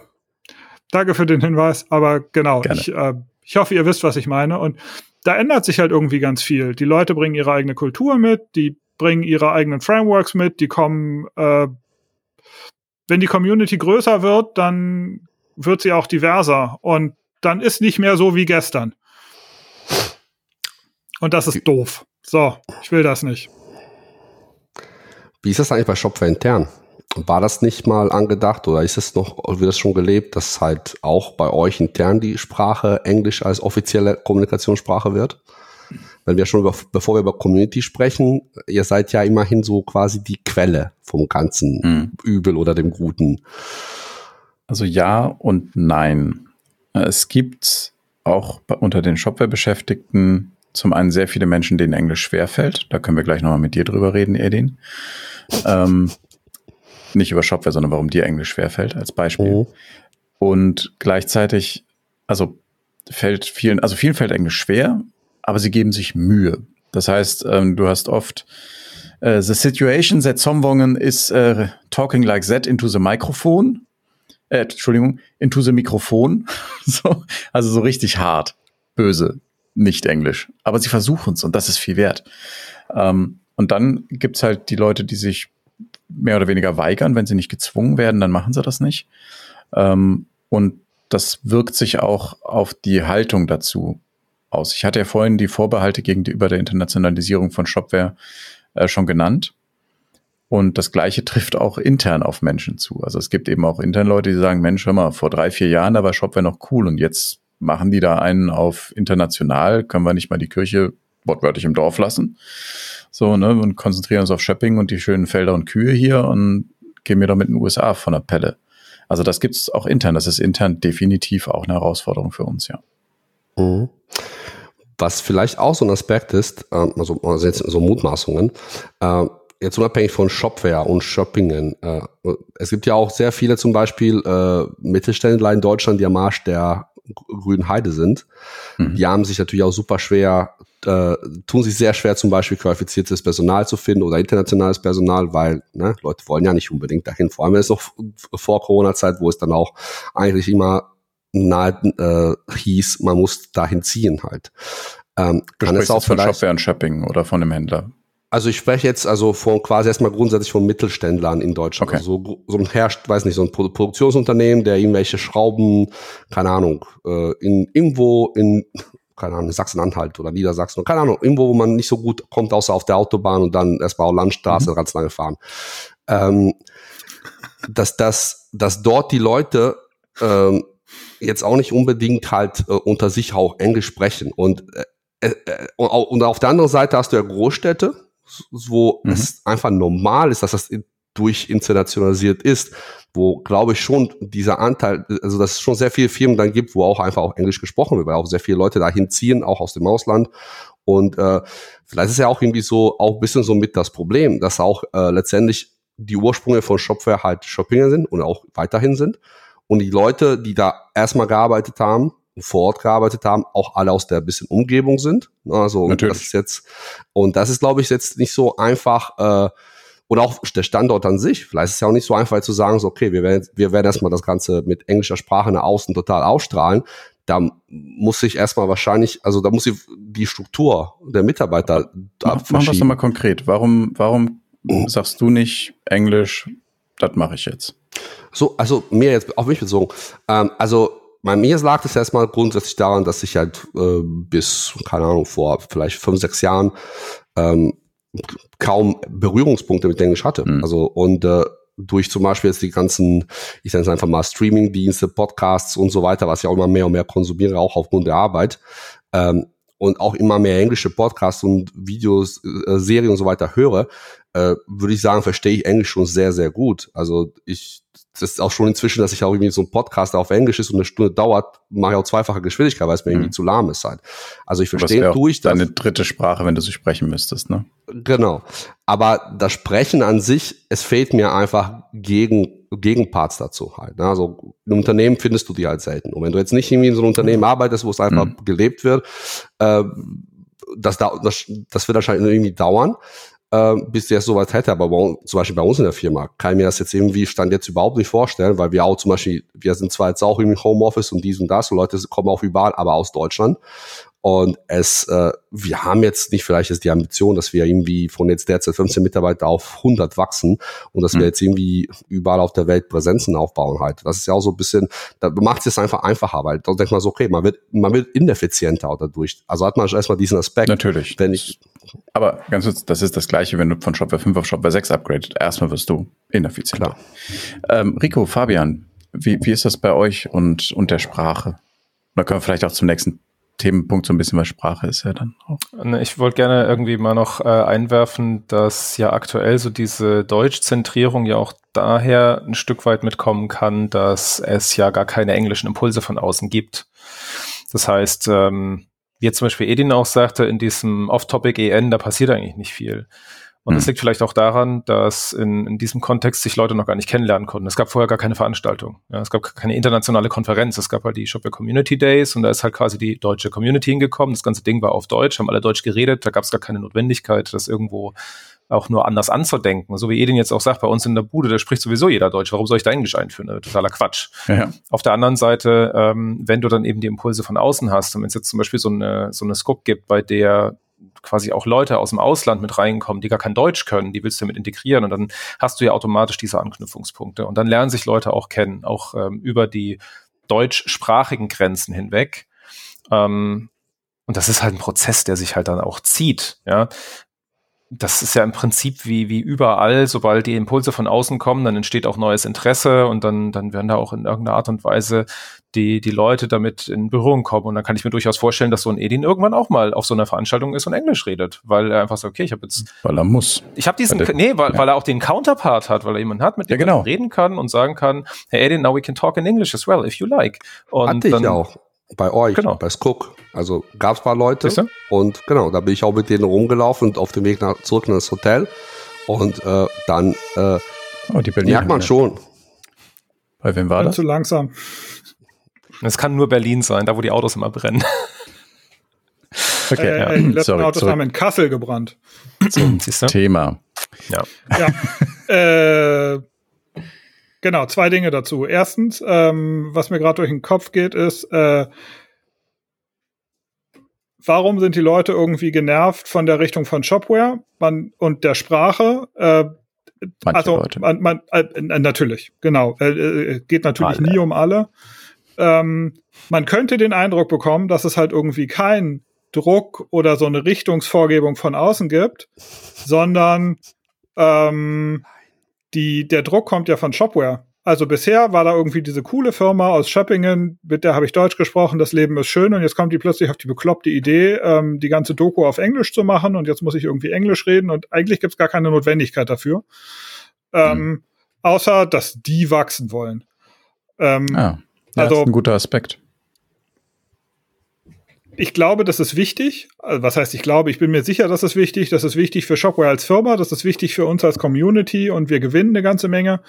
Danke für den Hinweis, aber genau, ich, äh, ich hoffe, ihr wisst, was ich meine. Und da ändert sich halt irgendwie ganz viel. Die Leute bringen ihre eigene Kultur mit, die bringen ihre eigenen Frameworks mit, die kommen, äh, wenn die Community größer wird, dann wird sie auch diverser und dann ist nicht mehr so wie gestern. Und das ist doof. So, ich will das nicht. Wie ist das eigentlich bei Shopware intern? War das nicht mal angedacht oder ist es noch, wird das schon gelebt, dass halt auch bei euch intern die Sprache Englisch als offizielle Kommunikationssprache wird? Wenn wir schon über, bevor wir über Community sprechen, ihr seid ja immerhin so quasi die Quelle vom ganzen mhm. Übel oder dem Guten. Also ja und nein. Es gibt auch unter den Shopware-Beschäftigten zum einen sehr viele Menschen, denen Englisch schwerfällt. Da können wir gleich nochmal mit dir drüber reden, Edin. Ähm, nicht über Shopware, sondern warum dir Englisch schwerfällt, als Beispiel. Mhm. Und gleichzeitig, also fällt vielen, also vielen fällt Englisch schwer, aber sie geben sich Mühe. Das heißt, ähm, du hast oft uh, the situation that someone is uh, talking like that into the microphone. Äh, Entschuldigung, into the Mikrofon. [laughs] so, also so richtig hart, böse, nicht Englisch. Aber sie versuchen es und das ist viel wert. Ähm, und dann gibt's halt die Leute, die sich mehr oder weniger weigern. Wenn sie nicht gezwungen werden, dann machen sie das nicht. Ähm, und das wirkt sich auch auf die Haltung dazu aus. Ich hatte ja vorhin die Vorbehalte gegenüber der Internationalisierung von Shopware äh, schon genannt. Und das Gleiche [laughs] trifft auch intern auf Menschen zu. Also es gibt eben auch intern Leute, die sagen, Mensch, hör mal, vor drei, vier Jahren, da war Shopware noch cool und jetzt machen die da einen auf international, können wir nicht mal die Kirche wortwörtlich im Dorf lassen. So, ne, und konzentrieren uns auf Shopping und die schönen Felder und Kühe hier und gehen wir doch mit den USA von der Pelle. Also das gibt's auch intern. Das ist intern definitiv auch eine Herausforderung für uns, ja. Mhm. Was vielleicht auch so ein Aspekt ist, ähm, also, also jetzt so Mutmaßungen, äh, jetzt unabhängig von Shopware und Shoppingen, äh, es gibt ja auch sehr viele zum Beispiel äh, Mittelständler in Deutschland, die am Marsch der grünen Heide sind. Mhm. Die haben sich natürlich auch super schwer, äh, tun sich sehr schwer, zum Beispiel qualifiziertes Personal zu finden oder internationales Personal, weil ne, Leute wollen ja nicht unbedingt dahin. Vor allem ist es noch vor Corona-Zeit, wo es dann auch eigentlich immer nahe äh, hieß, man muss dahin ziehen halt. Ähm, du kann es auch von Shopware und Shopping oder von einem Händler? Also ich spreche jetzt also von quasi erstmal grundsätzlich von Mittelständlern in Deutschland. Okay. Also so, so ein herrscht, weiß nicht, so ein Produktionsunternehmen, der irgendwelche Schrauben, keine Ahnung, äh, in irgendwo in keine Ahnung, Sachsen-Anhalt oder Niedersachsen, keine Ahnung, irgendwo, wo man nicht so gut kommt, außer auf der Autobahn und dann erstmal auf Landstraße mhm. ganz lange fahren. Ähm, dass, dass, dass dort die Leute ähm, jetzt auch nicht unbedingt halt äh, unter sich auch Englisch sprechen. Und, äh, äh, und auf der anderen Seite hast du ja Großstädte, wo mhm. es einfach normal ist, dass das durchinternationalisiert ist, wo glaube ich schon dieser Anteil, also dass es schon sehr viele Firmen dann gibt, wo auch einfach auch Englisch gesprochen wird, weil auch sehr viele Leute dahin ziehen, auch aus dem Ausland. Und äh, vielleicht ist ja auch irgendwie so auch ein bisschen so mit das Problem, dass auch äh, letztendlich die Ursprünge von Shopware halt Shoppinger sind und auch weiterhin sind. Und die Leute, die da erstmal gearbeitet haben, vor Ort gearbeitet haben, auch alle aus der bisschen Umgebung sind. Also Natürlich. das ist jetzt und das ist, glaube ich, jetzt nicht so einfach. Äh, oder auch der Standort an sich. Vielleicht ist es ja auch nicht so einfach zu sagen, so, okay, wir werden, wir werden erstmal das Ganze mit englischer Sprache nach außen total ausstrahlen. Da muss ich erstmal wahrscheinlich, also da muss ich die Struktur der Mitarbeiter Mach, Machen wir es nochmal konkret. Warum, warum mhm. [clears throat] sagst du nicht Englisch, das mache ich jetzt? So, also mir jetzt auf mich bezogen. Ähm, also bei mir lag es erstmal grundsätzlich daran, dass ich halt äh, bis, keine Ahnung, vor vielleicht fünf, sechs Jahren ähm, kaum Berührungspunkte mit Englisch hatte. Mhm. Also und äh, durch zum Beispiel jetzt die ganzen, ich nenne es einfach mal Streaming-Dienste, Podcasts und so weiter, was ich auch immer mehr und mehr konsumiere, auch aufgrund der Arbeit, ähm, und auch immer mehr englische Podcasts und Videos, äh, Serien und so weiter höre, äh, würde ich sagen, verstehe ich Englisch schon sehr, sehr gut. Also ich das ist auch schon inzwischen, dass ich auch irgendwie so ein Podcast auf Englisch ist und eine Stunde dauert, mache ich auch zweifache Geschwindigkeit, weil es mir mhm. irgendwie zu lahm ist halt. Also ich verstehe, tue ich das. Deine dritte Sprache, wenn du sie sprechen müsstest, ne? Genau. Aber das Sprechen an sich, es fehlt mir einfach gegen, Gegenparts dazu halt. Ne? Also einem Unternehmen findest du die halt selten. Und wenn du jetzt nicht irgendwie in so einem Unternehmen mhm. arbeitest, wo es einfach mhm. gelebt wird, äh, das, das, das wird wahrscheinlich irgendwie dauern äh, bis der es soweit hätte. Aber bei, zum Beispiel bei uns in der Firma kann ich mir das jetzt irgendwie Stand jetzt überhaupt nicht vorstellen, weil wir auch zum Beispiel, wir sind zwar jetzt auch im Homeoffice und dies und das und Leute kommen auch überall, aber aus Deutschland. Und es, äh, wir haben jetzt nicht vielleicht ist die Ambition, dass wir irgendwie von jetzt derzeit 15 Mitarbeiter auf 100 wachsen und dass mhm. wir jetzt irgendwie überall auf der Welt Präsenzen aufbauen halt. Das ist ja auch so ein bisschen, da macht es einfach einfacher, weil da denkt man so, okay, man wird, man wird ineffizienter dadurch. Also hat man erstmal diesen Aspekt. Natürlich. Wenn ich, aber ganz kurz, das ist das Gleiche, wenn du von Shopware 5 auf Shopware 6 upgradet. Erstmal wirst du ineffizienter. Ähm, Rico, Fabian, wie, wie ist das bei euch und, und der Sprache? Da können wir vielleicht auch zum nächsten Themenpunkt so ein bisschen, was Sprache ist ja dann auch. Ich wollte gerne irgendwie mal noch äh, einwerfen, dass ja aktuell so diese Deutschzentrierung ja auch daher ein Stück weit mitkommen kann, dass es ja gar keine englischen Impulse von außen gibt. Das heißt, ähm, wie jetzt zum Beispiel Edin auch sagte, in diesem Off-Topic EN, da passiert eigentlich nicht viel. Und das hm. liegt vielleicht auch daran, dass in, in diesem Kontext sich Leute noch gar nicht kennenlernen konnten. Es gab vorher gar keine Veranstaltung. Ja, es gab keine internationale Konferenz. Es gab halt die Shopware Community Days und da ist halt quasi die deutsche Community hingekommen. Das ganze Ding war auf Deutsch, haben alle Deutsch geredet. Da gab es gar keine Notwendigkeit, das irgendwo auch nur anders anzudenken. So wie Edin jetzt auch sagt, bei uns in der Bude, da spricht sowieso jeder Deutsch. Warum soll ich da Englisch einführen? Totaler Quatsch. Ja. Auf der anderen Seite, ähm, wenn du dann eben die Impulse von außen hast und wenn es jetzt zum Beispiel so eine, so eine Scope gibt, bei der quasi auch Leute aus dem Ausland mit reinkommen, die gar kein Deutsch können, die willst du mit integrieren und dann hast du ja automatisch diese Anknüpfungspunkte und dann lernen sich Leute auch kennen, auch ähm, über die deutschsprachigen Grenzen hinweg. Ähm, und das ist halt ein Prozess, der sich halt dann auch zieht. Ja, das ist ja im Prinzip wie, wie überall, sobald die Impulse von außen kommen, dann entsteht auch neues Interesse und dann, dann werden da auch in irgendeiner Art und Weise die, die Leute damit in Berührung kommen. Und dann kann ich mir durchaus vorstellen, dass so ein Edin irgendwann auch mal auf so einer Veranstaltung ist und Englisch redet, weil er einfach sagt, okay, ich habe jetzt. Weil er muss. Ich habe diesen, weil nee, weil, ja. weil er auch den Counterpart hat, weil er jemanden hat, mit dem ja, genau. er reden kann und sagen kann, hey Edin, now we can talk in English as well, if you like. Und Hatte dann, ich auch. Bei euch, genau. bei Skook. Also gab es paar Leute. Siehste? Und genau, da bin ich auch mit denen rumgelaufen und auf dem Weg nach, zurück in das Hotel. Und äh, dann äh, oh, die merkt man schon. Bei wem war das? Zu langsam. Es kann nur Berlin sein, da wo die Autos immer brennen. [laughs] Okay, äh, ja. Die letzten Sorry, Autos sorry. haben in Kassel gebrannt. Zum Thema. Ja. ja. [laughs] äh, genau, zwei Dinge dazu. Erstens, ähm, was mir gerade durch den Kopf geht, ist, äh, warum sind die Leute irgendwie genervt von der Richtung von Shopware man, und der Sprache? Äh, Manche also, Leute. Man, man, äh, natürlich, genau. Äh, äh geht natürlich alle. nie um alle. Ähm, man könnte den Eindruck bekommen, dass es halt irgendwie keinen Druck oder so eine Richtungsvorgebung von außen gibt, sondern ähm, die, der Druck kommt ja von Shopware. Also bisher war da irgendwie diese coole Firma aus Schöppingen, mit der habe ich Deutsch gesprochen, das Leben ist schön und jetzt kommt die plötzlich auf die bekloppte Idee, ähm, die ganze Doku auf Englisch zu machen und jetzt muss ich irgendwie Englisch reden und eigentlich gibt es gar keine Notwendigkeit dafür. Ähm, mhm. Außer, dass die wachsen wollen. Ähm, ja, ja also, ist ein guter Aspekt ich glaube, das ist wichtig. Also, was heißt, ich glaube, ich bin mir sicher, das ist wichtig. Das ist wichtig für Shopware als Firma, das ist wichtig für uns als Community und wir gewinnen eine ganze Menge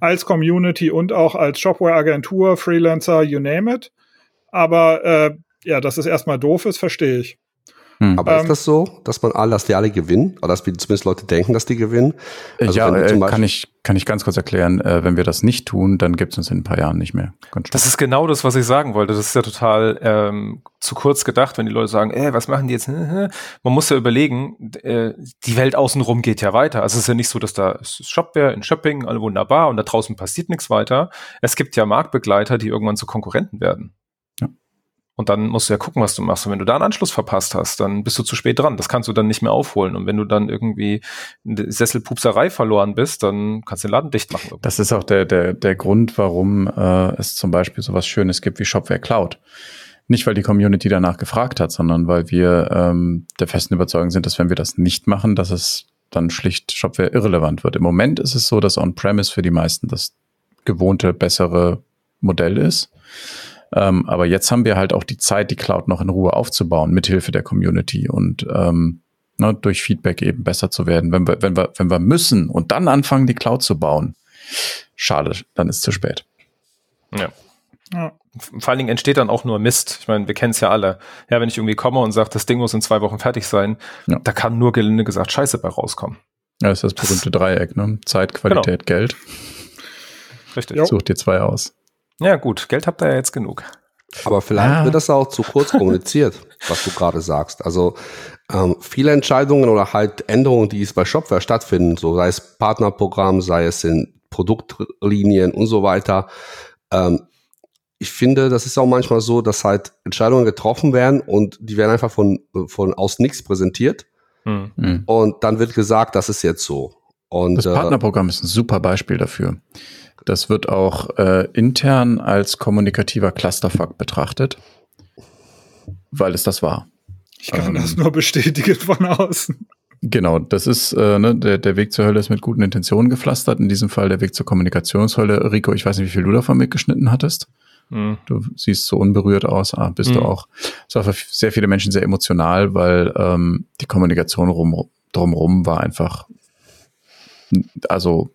als Community und auch als Shopware-Agentur, Freelancer, you name it. Aber äh, ja, dass es erstmal doof ist, verstehe ich. Hm. Aber ähm, ist das so, dass man alle, dass die alle gewinnen? Oder dass zumindest Leute denken, dass die gewinnen? Also ja, äh, kann, ich, kann ich ganz kurz erklären. Äh, wenn wir das nicht tun, dann gibt es uns in ein paar Jahren nicht mehr. Das ist genau das, was ich sagen wollte. Das ist ja total ähm, zu kurz gedacht, wenn die Leute sagen, ey, was machen die jetzt? [laughs] Man muss ja überlegen, äh, die Welt außenrum geht ja weiter. Also es ist ja nicht so, dass da Shopware in Shopping, alle wunderbar und da draußen passiert nichts weiter. Es gibt ja Marktbegleiter, die irgendwann zu Konkurrenten werden. Und dann musst du ja gucken, was du machst. Und wenn du da einen Anschluss verpasst hast, dann bist du zu spät dran. Das kannst du dann nicht mehr aufholen. Und wenn du dann irgendwie eine Sesselpupserei verloren bist, dann kannst du den Laden dicht machen. Das ist auch der, der, der Grund, warum äh, es zum Beispiel so was Schönes gibt wie Shopware Cloud. Nicht, weil die Community danach gefragt hat, sondern weil wir ähm, der festen Überzeugung sind, dass wenn wir das nicht machen, dass es dann schlicht Shopware irrelevant wird. Im Moment ist es so, dass On-Premise für die meisten das gewohnte, bessere Modell ist. Ähm, aber jetzt haben wir halt auch die Zeit, die Cloud noch in Ruhe aufzubauen, mithilfe der Community und ähm, ne, durch Feedback eben besser zu werden. Wenn wir, wenn wir, wenn wir müssen und dann anfangen, die Cloud zu bauen, schade, dann ist es zu spät. Ja. ja. Vor allen Dingen entsteht dann auch nur Mist. Ich meine, wir kennen es ja alle. Ja, wenn ich irgendwie komme und sage, das Ding muss in zwei Wochen fertig sein, ja. da kann nur gelinde gesagt Scheiße bei rauskommen. Ja, das ist das berühmte Dreieck, ne? Zeit, Qualität, genau. Geld. Richtig. Such dir zwei aus. Ja, gut, Geld habt ihr ja jetzt genug. Aber vielleicht ja. wird das auch zu kurz kommuniziert, [laughs] was du gerade sagst. Also ähm, viele Entscheidungen oder halt Änderungen, die es bei Shopware stattfinden, so sei es Partnerprogramm, sei es in Produktlinien und so weiter. Ähm, ich finde, das ist auch manchmal so, dass halt Entscheidungen getroffen werden und die werden einfach von, von aus nichts präsentiert. Mhm. Und dann wird gesagt, das ist jetzt so. Und, das äh, Partnerprogramm ist ein super Beispiel dafür. Das wird auch äh, intern als kommunikativer Clusterfuck betrachtet, weil es das war. Ich kann ähm, das nur bestätigen von außen. Genau, das ist äh, ne, der, der Weg zur Hölle ist mit guten Intentionen gepflastert. In diesem Fall der Weg zur Kommunikationshölle. Rico, ich weiß nicht, wie viel du davon mitgeschnitten hattest. Mhm. Du siehst so unberührt aus, ah, bist mhm. du auch. Es war für sehr viele Menschen sehr emotional, weil ähm, die Kommunikation rum, drumherum war einfach, also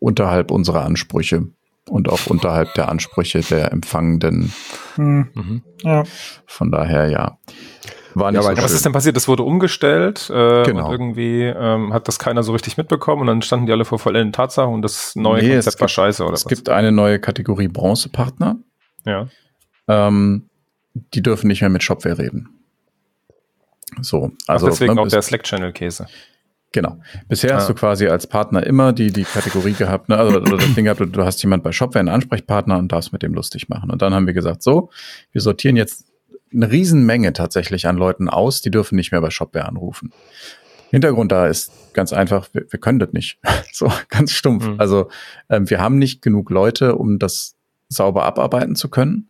unterhalb unserer Ansprüche und auch unterhalb der Ansprüche der Empfangenden. Mhm. mhm. Ja. Von daher, ja. War nicht ja, so was ist denn passiert? Das wurde umgestellt äh, genau. und irgendwie ähm, hat das keiner so richtig mitbekommen und dann standen die alle vor vollendeten Tatsachen und das neue nee, Konzept war scheiße oder es was? Es gibt eine neue Kategorie Bronzepartner. Ja. Ähm, die dürfen nicht mehr mit Shopware reden. So, also Ach, deswegen ne, auch der Slack-Channel-Käse. Genau. Bisher ah. hast du quasi als Partner immer die, die Kategorie gehabt, ne? also oder das Ding gehabt, du hast jemand bei Shopware, einen Ansprechpartner und darfst mit dem lustig machen. Und dann haben wir gesagt, so, wir sortieren jetzt eine Riesenmenge tatsächlich an Leuten aus, die dürfen nicht mehr bei Shopware anrufen. Hintergrund da ist ganz einfach, wir, wir können das nicht. [laughs] so, ganz stumpf. Mhm. Also ähm, wir haben nicht genug Leute, um das sauber abarbeiten zu können,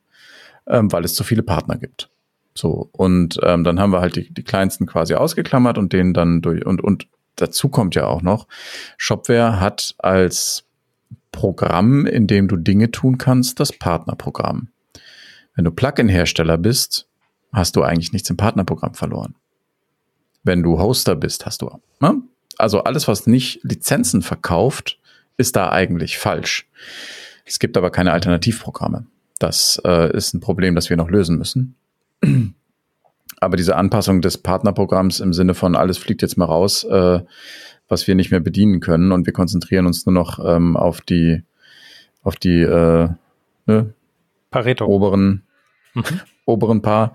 ähm, weil es zu viele Partner gibt. So, und ähm, dann haben wir halt die, die kleinsten quasi ausgeklammert und denen dann durch, und, und dazu kommt ja auch noch, Shopware hat als Programm, in dem du Dinge tun kannst, das Partnerprogramm. Wenn du Plugin-Hersteller bist, hast du eigentlich nichts im Partnerprogramm verloren. Wenn du Hoster bist, hast du. Ne? Also alles, was nicht Lizenzen verkauft, ist da eigentlich falsch. Es gibt aber keine Alternativprogramme. Das äh, ist ein Problem, das wir noch lösen müssen. Aber diese Anpassung des Partnerprogramms im Sinne von alles fliegt jetzt mal raus, äh, was wir nicht mehr bedienen können und wir konzentrieren uns nur noch ähm, auf die auf die äh, ne, Pareto. oberen mhm. oberen Paar,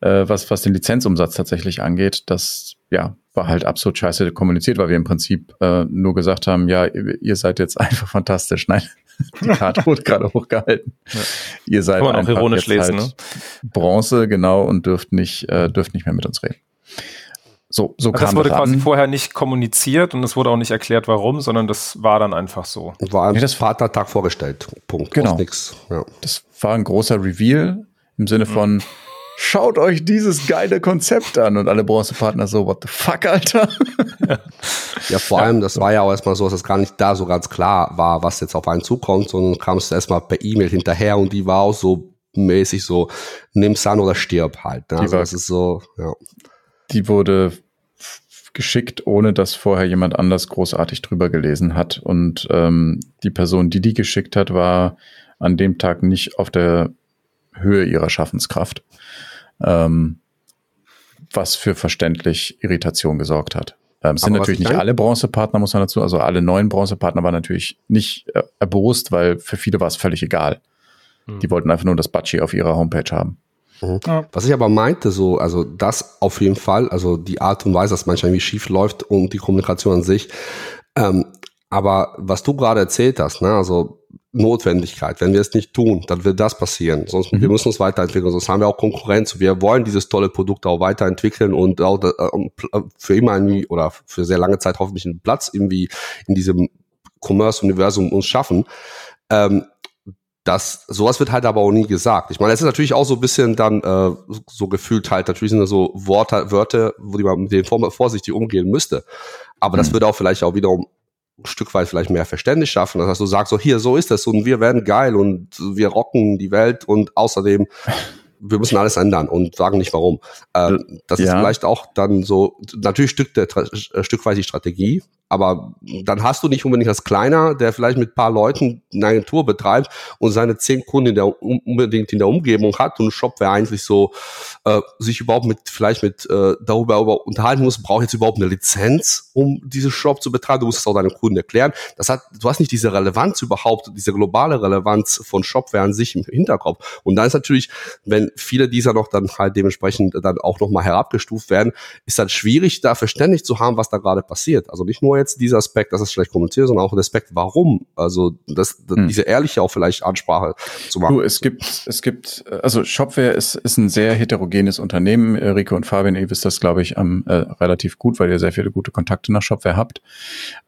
äh, was was den Lizenzumsatz tatsächlich angeht, das ja war halt absolut scheiße kommuniziert, weil wir im Prinzip äh, nur gesagt haben, ja, ihr seid jetzt [laughs] einfach fantastisch. Nein, [laughs] die Karte wurde gerade hochgehalten. Ja. Ihr seid Kann man auch ironisch lesen, halt ne? Bronze, genau, und dürft nicht, äh, dürft nicht mehr mit uns reden. So, so kam das wurde ran. quasi vorher nicht kommuniziert und es wurde auch nicht erklärt, warum, sondern das war dann einfach so. War am nee, das Vatertag vorgestellt. Punkt. Genau. Ja. Das war ein großer Reveal im Sinne von, mhm schaut euch dieses geile Konzept an. Und alle Bronzepartner so, what the fuck, Alter? [laughs] Ja, vor allem, das war ja auch erstmal so, dass es gar nicht da so ganz klar war, was jetzt auf einen zukommt, sondern kam es erstmal per E-Mail hinterher und die war auch so mäßig so, nimm's an oder stirb halt. Ne? Also das ist so, ja. Die wurde geschickt, ohne dass vorher jemand anders großartig drüber gelesen hat. Und ähm, die Person, die die geschickt hat, war an dem Tag nicht auf der Höhe ihrer Schaffenskraft ähm, was für verständlich Irritation gesorgt hat. Ähm, es sind natürlich nicht alle Bronzepartner, muss man dazu, also alle neuen Bronzepartner waren natürlich nicht äh, erbost, weil für viele war es völlig egal. Hm. Die wollten einfach nur das Batschi auf ihrer Homepage haben. Mhm. Ja. Was ich aber meinte, so, also das auf jeden Fall, also die Art und Weise, dass manchmal irgendwie schief läuft und die Kommunikation an sich. Ähm, aber was du gerade erzählt hast, ne, also Notwendigkeit. Wenn wir es nicht tun, dann wird das passieren. Sonst mhm. wir müssen uns weiterentwickeln. Sonst haben wir auch Konkurrenz. Wir wollen dieses tolle Produkt auch weiterentwickeln und auch äh, für immer irgendwie oder für sehr lange Zeit hoffentlich einen Platz irgendwie in diesem Commerce-Universum uns schaffen. Ähm, das, sowas wird halt aber auch nie gesagt. Ich meine, es ist natürlich auch so ein bisschen dann äh, so gefühlt halt, natürlich sind das so Worte, Wörter, wo die man mit denen vorsichtig umgehen müsste. Aber das mhm. würde auch vielleicht auch wiederum ein Stück weit vielleicht mehr Verständnis schaffen. dass du sagst, so hier, so ist es und wir werden geil und wir rocken die Welt und außerdem [laughs] wir müssen alles ändern und sagen nicht warum. Äh, das ja. ist vielleicht auch dann so, natürlich Stück der, äh, stückweise die Strategie, aber dann hast du nicht unbedingt als Kleiner, der vielleicht mit paar Leuten eine Agentur betreibt und seine zehn Kunden in der, unbedingt in der Umgebung hat und Shopware eigentlich so äh, sich überhaupt mit vielleicht mit äh, darüber über unterhalten muss, braucht jetzt überhaupt eine Lizenz, um diese Shop zu betreiben. Du musst es auch deinen Kunden erklären. Das hat, du hast nicht diese Relevanz überhaupt, diese globale Relevanz von Shopware an sich im Hinterkopf. Und dann ist natürlich, wenn viele dieser noch dann halt dementsprechend dann auch nochmal herabgestuft werden, ist dann schwierig, da verständlich zu haben, was da gerade passiert. Also nicht nur jetzt dieser Aspekt, dass es vielleicht kommuniziert, sondern auch der Aspekt, warum. Also das, hm. diese ehrliche auch vielleicht Ansprache zu machen. Du, es gibt, es gibt, also Shopware ist, ist ein sehr heterogenes Unternehmen. Rico und Fabian, ihr wisst das, glaube ich, ähm, äh, relativ gut, weil ihr sehr viele gute Kontakte nach Shopware habt.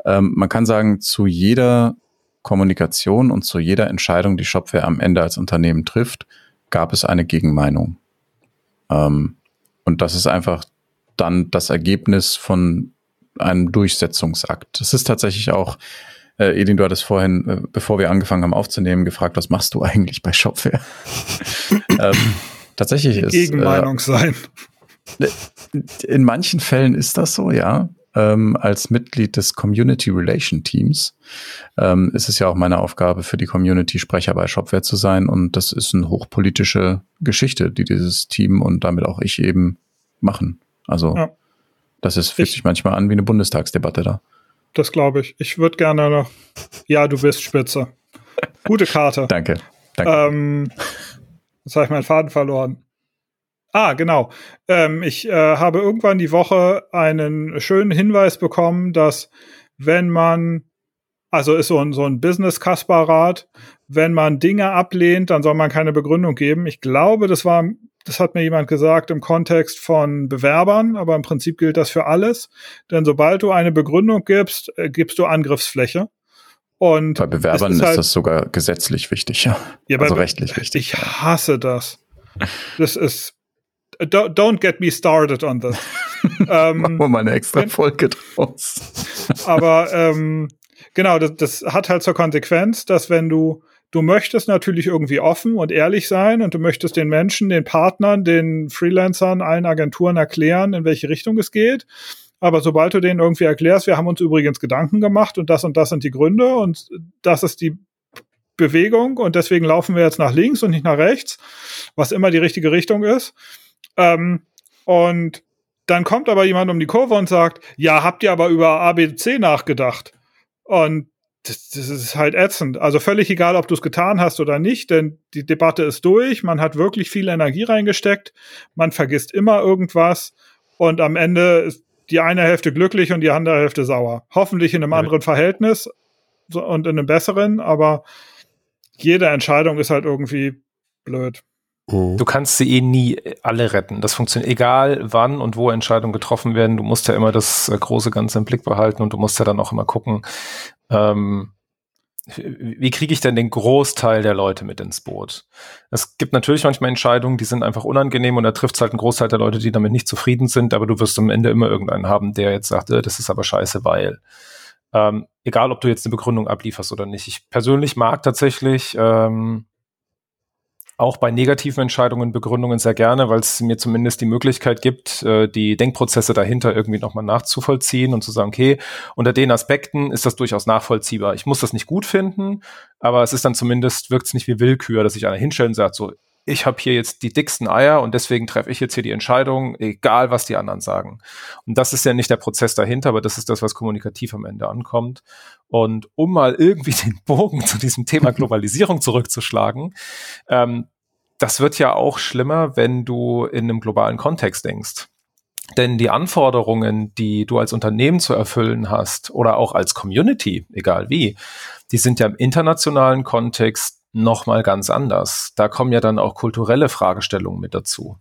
Ähm, man kann sagen, zu jeder Kommunikation und zu jeder Entscheidung, die Shopware am Ende als Unternehmen trifft, gab es eine Gegenmeinung. Ähm, und das ist einfach dann das Ergebnis von einem Durchsetzungsakt. Das ist tatsächlich auch, äh, Edin, du hattest vorhin, äh, bevor wir angefangen haben aufzunehmen, gefragt, was machst du eigentlich bei Shopware? [laughs] ähm, tatsächlich Die ist. Gegenmeinung äh, sein. In manchen Fällen ist das so, ja. Ähm, als Mitglied des Community Relation Teams ähm, ist es ja auch meine Aufgabe, für die Community Sprecher bei Shopware zu sein. Und das ist eine hochpolitische Geschichte, die dieses Team und damit auch ich eben machen. Also ja. Das ist, fühlt sich manchmal an wie eine Bundestagsdebatte da. Das glaube ich. Ich würde gerne noch. Ja, du bist spitze. Gute Karte. [laughs] Danke. Danke. Ähm, jetzt habe ich meinen Faden verloren. Ah, genau. Ähm, ich äh, habe irgendwann die Woche einen schönen Hinweis bekommen, dass wenn man, also ist so ein, so ein Business-Kasper-Rat, wenn man Dinge ablehnt, dann soll man keine Begründung geben. Ich glaube, das war das hat mir jemand gesagt im Kontext von Bewerbern, aber im Prinzip gilt das für alles. Denn sobald du eine Begründung gibst, äh, gibst du Angriffsfläche. Und bei Bewerbern ist, halt, ist, das sogar gesetzlich wichtig, ja. ja also rechtlich wichtig. Ich hasse das. [laughs] Das ist don't get me started on this. [laughs] ähm, Machen wir mal eine extra Folge draus. aber ähm, genau, das, das hat halt zur Konsequenz, dass wenn du Du möchtest natürlich irgendwie offen und ehrlich sein und du möchtest den Menschen, den Partnern, den Freelancern, allen Agenturen erklären, in welche Richtung es geht. Aber sobald du denen irgendwie erklärst, wir haben uns übrigens Gedanken gemacht und das und das sind die Gründe und das ist die Bewegung und deswegen laufen wir jetzt nach links und nicht nach rechts, was immer die richtige Richtung ist. Ähm, und dann kommt aber jemand um die Kurve und sagt, ja, habt ihr aber über ABC nachgedacht? Und das, das ist halt ätzend. Also völlig egal, ob du es getan hast oder nicht, denn die Debatte ist durch. Man hat wirklich viel Energie reingesteckt. Man vergisst immer irgendwas. Und am Ende ist die eine Hälfte glücklich und die andere Hälfte sauer. Hoffentlich in einem ja. anderen Verhältnis und in einem besseren, aber jede Entscheidung ist halt irgendwie blöd. Mhm. Du kannst sie eh nie alle retten. Das funktioniert egal, wann und wo Entscheidungen getroffen werden. Du musst ja immer das äh, große Ganze im Blick behalten und du musst ja dann auch immer gucken, ähm, wie kriege ich denn den Großteil der Leute mit ins Boot? Es gibt natürlich manchmal Entscheidungen, die sind einfach unangenehm und da trifft es halt einen Großteil der Leute, die damit nicht zufrieden sind, aber du wirst am Ende immer irgendeinen haben, der jetzt sagt, äh, das ist aber scheiße, weil. Ähm, egal, ob du jetzt eine Begründung ablieferst oder nicht. Ich persönlich mag tatsächlich ähm, auch bei negativen Entscheidungen Begründungen sehr gerne, weil es mir zumindest die Möglichkeit gibt, äh, die Denkprozesse dahinter irgendwie nochmal nachzuvollziehen und zu sagen, okay, unter den Aspekten ist das durchaus nachvollziehbar. Ich muss das nicht gut finden, aber es ist dann zumindest, wirkt es nicht wie Willkür, dass sich einer hinstellt und sagt, so, ich habe hier jetzt die dicksten Eier und deswegen treffe ich jetzt hier die Entscheidung, egal was die anderen sagen. Und das ist ja nicht der Prozess dahinter, aber das ist das, was kommunikativ am Ende ankommt. Und um mal irgendwie [laughs] den Bogen zu diesem Thema Globalisierung zurückzuschlagen, ähm, das wird ja auch schlimmer, wenn du in einem globalen Kontext denkst. Denn die Anforderungen, die du als Unternehmen zu erfüllen hast oder auch als Community, egal wie, die sind ja im internationalen Kontext nochmal ganz anders. Da kommen ja dann auch kulturelle Fragestellungen mit dazu.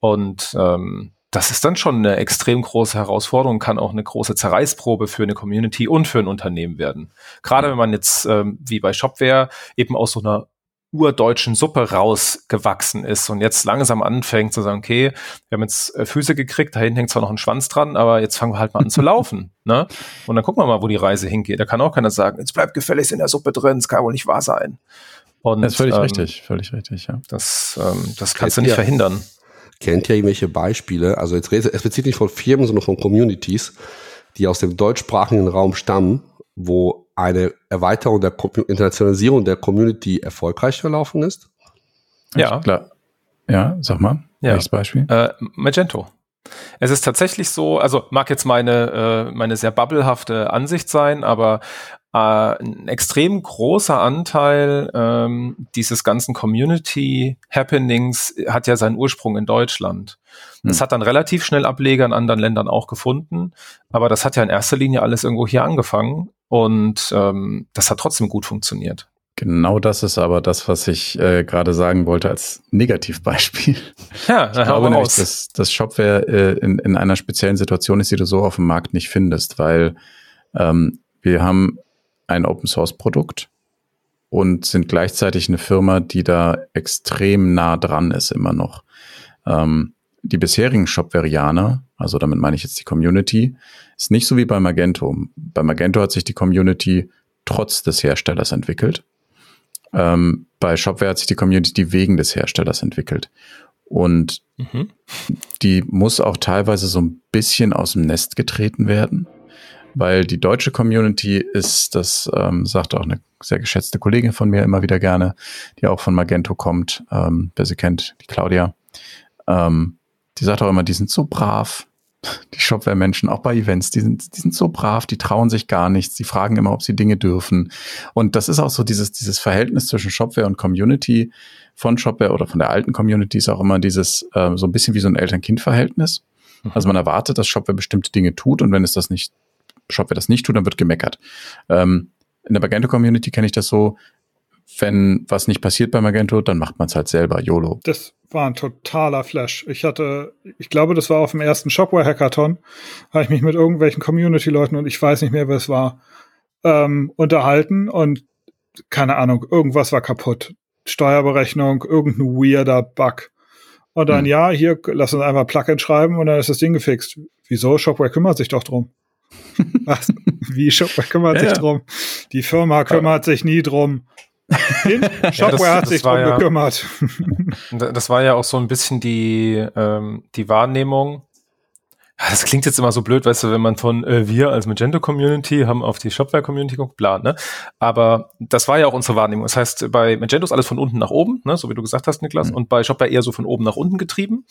Und ähm, das ist dann schon eine extrem große Herausforderung, kann auch eine große Zerreißprobe für eine Community und für ein Unternehmen werden. Gerade wenn man jetzt, ähm, wie bei Shopware, eben aus so einer urdeutschen Suppe rausgewachsen ist und jetzt langsam anfängt zu sagen, okay, wir haben jetzt äh, Füße gekriegt, da hinten hängt zwar noch ein Schwanz dran, aber jetzt fangen wir halt mal an zu [laughs] laufen. Ne? Und dann gucken wir mal, wo die Reise hingeht. Da kann auch keiner sagen, jetzt bleibt gefälligst in der Suppe drin, es kann wohl nicht wahr sein. Und, das ist völlig ähm, richtig, völlig richtig, ja. Das, ähm, das kannst du nicht verhindern. Kennt ihr irgendwelche Beispiele? Also jetzt redet explizit nicht von Firmen, sondern von Communities, die aus dem deutschsprachigen Raum stammen, wo eine Erweiterung der Internationalisierung der Community erfolgreich verlaufen ist? Ja, klar. Ja, sag mal. Ja. Beispiel? Äh, Magento. Es ist tatsächlich so, also mag jetzt meine, äh, meine sehr bubbelhafte Ansicht sein, aber äh, ein extrem großer Anteil ähm, dieses ganzen Community-Happenings hat ja seinen Ursprung in Deutschland. Das hm. hat dann relativ schnell Ableger in anderen Ländern auch gefunden, aber das hat ja in erster Linie alles irgendwo hier angefangen und ähm, das hat trotzdem gut funktioniert. Genau das ist aber das, was ich äh, gerade sagen wollte als Negativbeispiel. Ja, [laughs] ich glaube nämlich, dass, dass Shopware äh, in, in einer speziellen Situation ist, die du so auf dem Markt nicht findest, weil ähm, wir haben ein Open Source Produkt und sind gleichzeitig eine Firma, die da extrem nah dran ist immer noch. Ähm, die bisherigen Shopverianer, also damit meine ich jetzt die Community, ist nicht so wie bei Magento. Bei Magento hat sich die Community trotz des Herstellers entwickelt. Ähm, bei Shopware hat sich die Community wegen des Herstellers entwickelt. Und mhm. die muss auch teilweise so ein bisschen aus dem Nest getreten werden, weil die deutsche Community ist, das ähm, sagt auch eine sehr geschätzte Kollegin von mir immer wieder gerne, die auch von Magento kommt, ähm, wer sie kennt, die Claudia. Ähm, die sagt auch immer, die sind so brav, die Shopware-Menschen, auch bei Events, die sind, die sind so brav, die trauen sich gar nichts, die fragen immer, ob sie Dinge dürfen. Und das ist auch so dieses, dieses Verhältnis zwischen Shopware und Community von Shopware oder von der alten Community ist auch immer dieses, äh, so ein bisschen wie so ein Eltern-Kind-Verhältnis. Mhm. Also man erwartet, dass Shopware bestimmte Dinge tut und wenn es das nicht, Shopware das nicht tut, dann wird gemeckert. Ähm, in der Magento-Community kenne ich das so, wenn was nicht passiert bei Magento, dann macht man es halt selber, YOLO. Das war ein totaler Flash. Ich hatte, ich glaube, das war auf dem ersten Shopware Hackathon, habe ich mich mit irgendwelchen Community-Leuten und ich weiß nicht mehr, wer es war, ähm, unterhalten und keine Ahnung, irgendwas war kaputt. Steuerberechnung, irgendein weirder Bug. Und dann, hm. ja, hier, lass uns einfach Plugin schreiben und dann ist das Ding gefixt. Wieso? Shopware kümmert sich doch drum. [laughs] Was? Wie Shopware kümmert ja, sich drum? Die Firma kümmert sich nie drum. Shopware [laughs] ja, das, hat sich drum ja, gekümmert. Das war ja auch so ein bisschen die, ähm, die Wahrnehmung. Das klingt jetzt immer so blöd, weißt du, wenn man von äh, wir als Magento Community haben auf die Shopware Community geguckt, bla, ne? Aber das war ja auch unsere Wahrnehmung. Das heißt, bei Magento ist alles von unten nach oben, ne? so wie du gesagt hast, Niklas, mhm. und bei Shopware eher so von oben nach unten getrieben.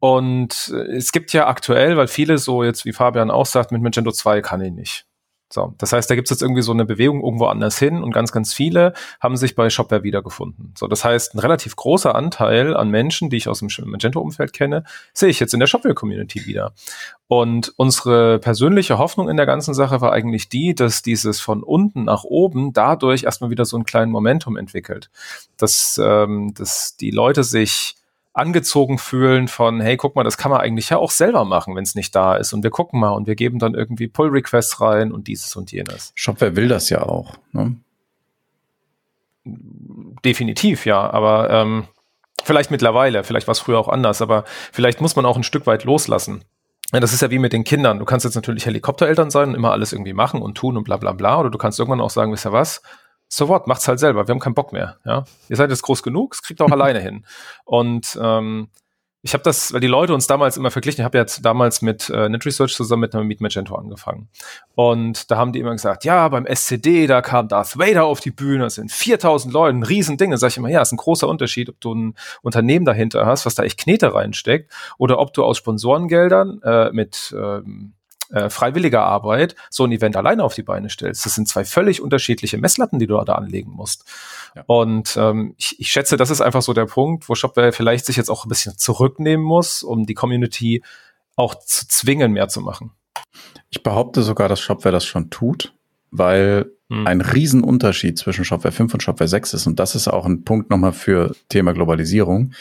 Und äh, es gibt ja aktuell, weil viele so jetzt, wie Fabian auch sagt, mit Magento 2 kann ich nicht. So, das heißt, da gibt es jetzt irgendwie so eine Bewegung irgendwo anders hin und ganz, ganz viele haben sich bei Shopware wiedergefunden. So, das heißt, ein relativ großer Anteil an Menschen, die ich aus dem Magento-Umfeld kenne, sehe ich jetzt in der Shopware-Community wieder. Und unsere persönliche Hoffnung in der ganzen Sache war eigentlich die, dass dieses von unten nach oben dadurch erstmal wieder so einen kleinen Momentum entwickelt. Dass, ähm, dass die Leute sich angezogen fühlen von, hey, guck mal, das kann man eigentlich ja auch selber machen, wenn es nicht da ist. Und wir gucken mal und wir geben dann irgendwie Pull-Requests rein und dieses und jenes. Shopware will das ja auch. Ne? Definitiv, ja. Aber ähm, vielleicht mittlerweile, vielleicht war es früher auch anders, aber vielleicht muss man auch ein Stück weit loslassen. Ja, das ist ja wie mit den Kindern. Du kannst jetzt natürlich Helikoptereltern sein und immer alles irgendwie machen und tun und bla bla bla. Oder du kannst irgendwann auch sagen, wisst ihr was? So what, macht's halt selber. Wir haben keinen Bock mehr. Ja, ihr seid jetzt groß genug, es kriegt auch [laughs] alleine hin. Und ähm, ich habe das, weil die Leute uns damals immer verglichen, ich habe jetzt damals mit äh, Net Research zusammen mit einem Meet Magento angefangen. Und da haben die immer gesagt, ja, beim SCD, da kam Darth Vader auf die Bühne, das sind 4000 Leute, ein Riesending. Da sage ich immer, ja, ist ein großer Unterschied, ob du ein Unternehmen dahinter hast, was da echt Knete reinsteckt, oder ob du aus Sponsorengeldern äh, mit ähm, äh, freiwilliger Arbeit so ein Event alleine auf die Beine stellst. Das sind zwei völlig unterschiedliche Messlatten, die du da anlegen musst. Ja. Und ähm, ich, ich schätze, das ist einfach so der Punkt, wo Shopware vielleicht sich jetzt auch ein bisschen zurücknehmen muss, um die Community auch zu zwingen, mehr zu machen. Ich behaupte sogar, dass Shopware das schon tut, weil hm. ein Riesenunterschied zwischen Shopware 5 und Shopware 6 ist. Und das ist auch ein Punkt nochmal für Thema Globalisierung.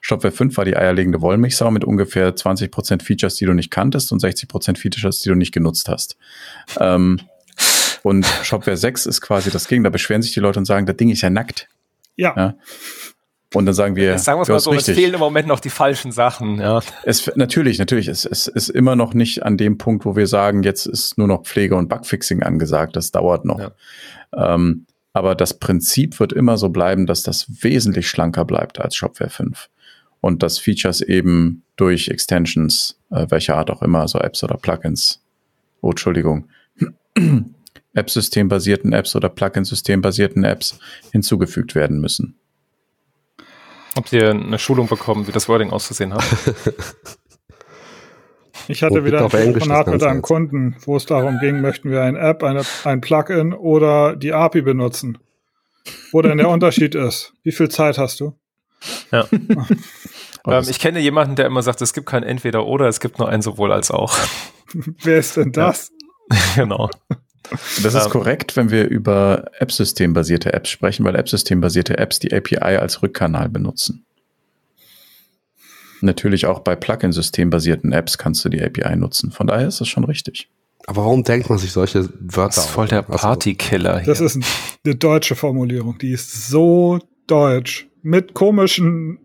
Shopware 5 war die eierlegende Wollmilchsau mit ungefähr 20 Prozent Features, die du nicht kanntest und 60 Prozent Features, die du nicht genutzt hast. Ähm, und Shopware 6 ist quasi das Gegenteil. Da beschweren sich die Leute und sagen, das Ding ist ja nackt. Ja. ja. Und dann sagen wir, sagen wir es mal so, richtig. es fehlen im Moment noch die falschen Sachen. Ja. Es, natürlich, natürlich. Es, es ist immer noch nicht an dem Punkt, wo wir sagen, jetzt ist nur noch Pflege und Bugfixing angesagt. Das dauert noch. Ja. Ähm, Aber das Prinzip wird immer so bleiben, dass das wesentlich schlanker bleibt als Shopware 5. Und dass Features eben durch Extensions, äh, welcher Art auch immer, also Apps oder Plugins, oh, Entschuldigung, [clears throat] App-System-basierten Apps oder Plugin-System-basierten Apps hinzugefügt werden müssen. Habt ihr eine Schulung bekommen, wie das Wording auszusehen hat? [laughs] Ich hatte oh, wieder ein Telefonat mit einem Kunden, wo es darum ging, möchten wir eine App, eine, ein Plugin oder die API benutzen. Wo denn der Unterschied ist. Wie viel Zeit hast du? Ja. [laughs] ähm, ich kenne jemanden, der immer sagt, es gibt kein Entweder oder, es gibt nur ein sowohl als auch. [laughs] Wer ist denn das? Ja. genau. Das ist ähm, korrekt, wenn wir über App-System-basierte Apps sprechen, weil App-System-basierte Apps die API als Rückkanal benutzen. Natürlich auch bei Plugin-System-basierten Apps kannst du die API nutzen. Von daher ist das schon richtig. Aber warum denkt man sich solche Wörter? Das ist voll der Partykiller. Das ist eine deutsche Formulierung. Die ist so deutsch. Mit komischen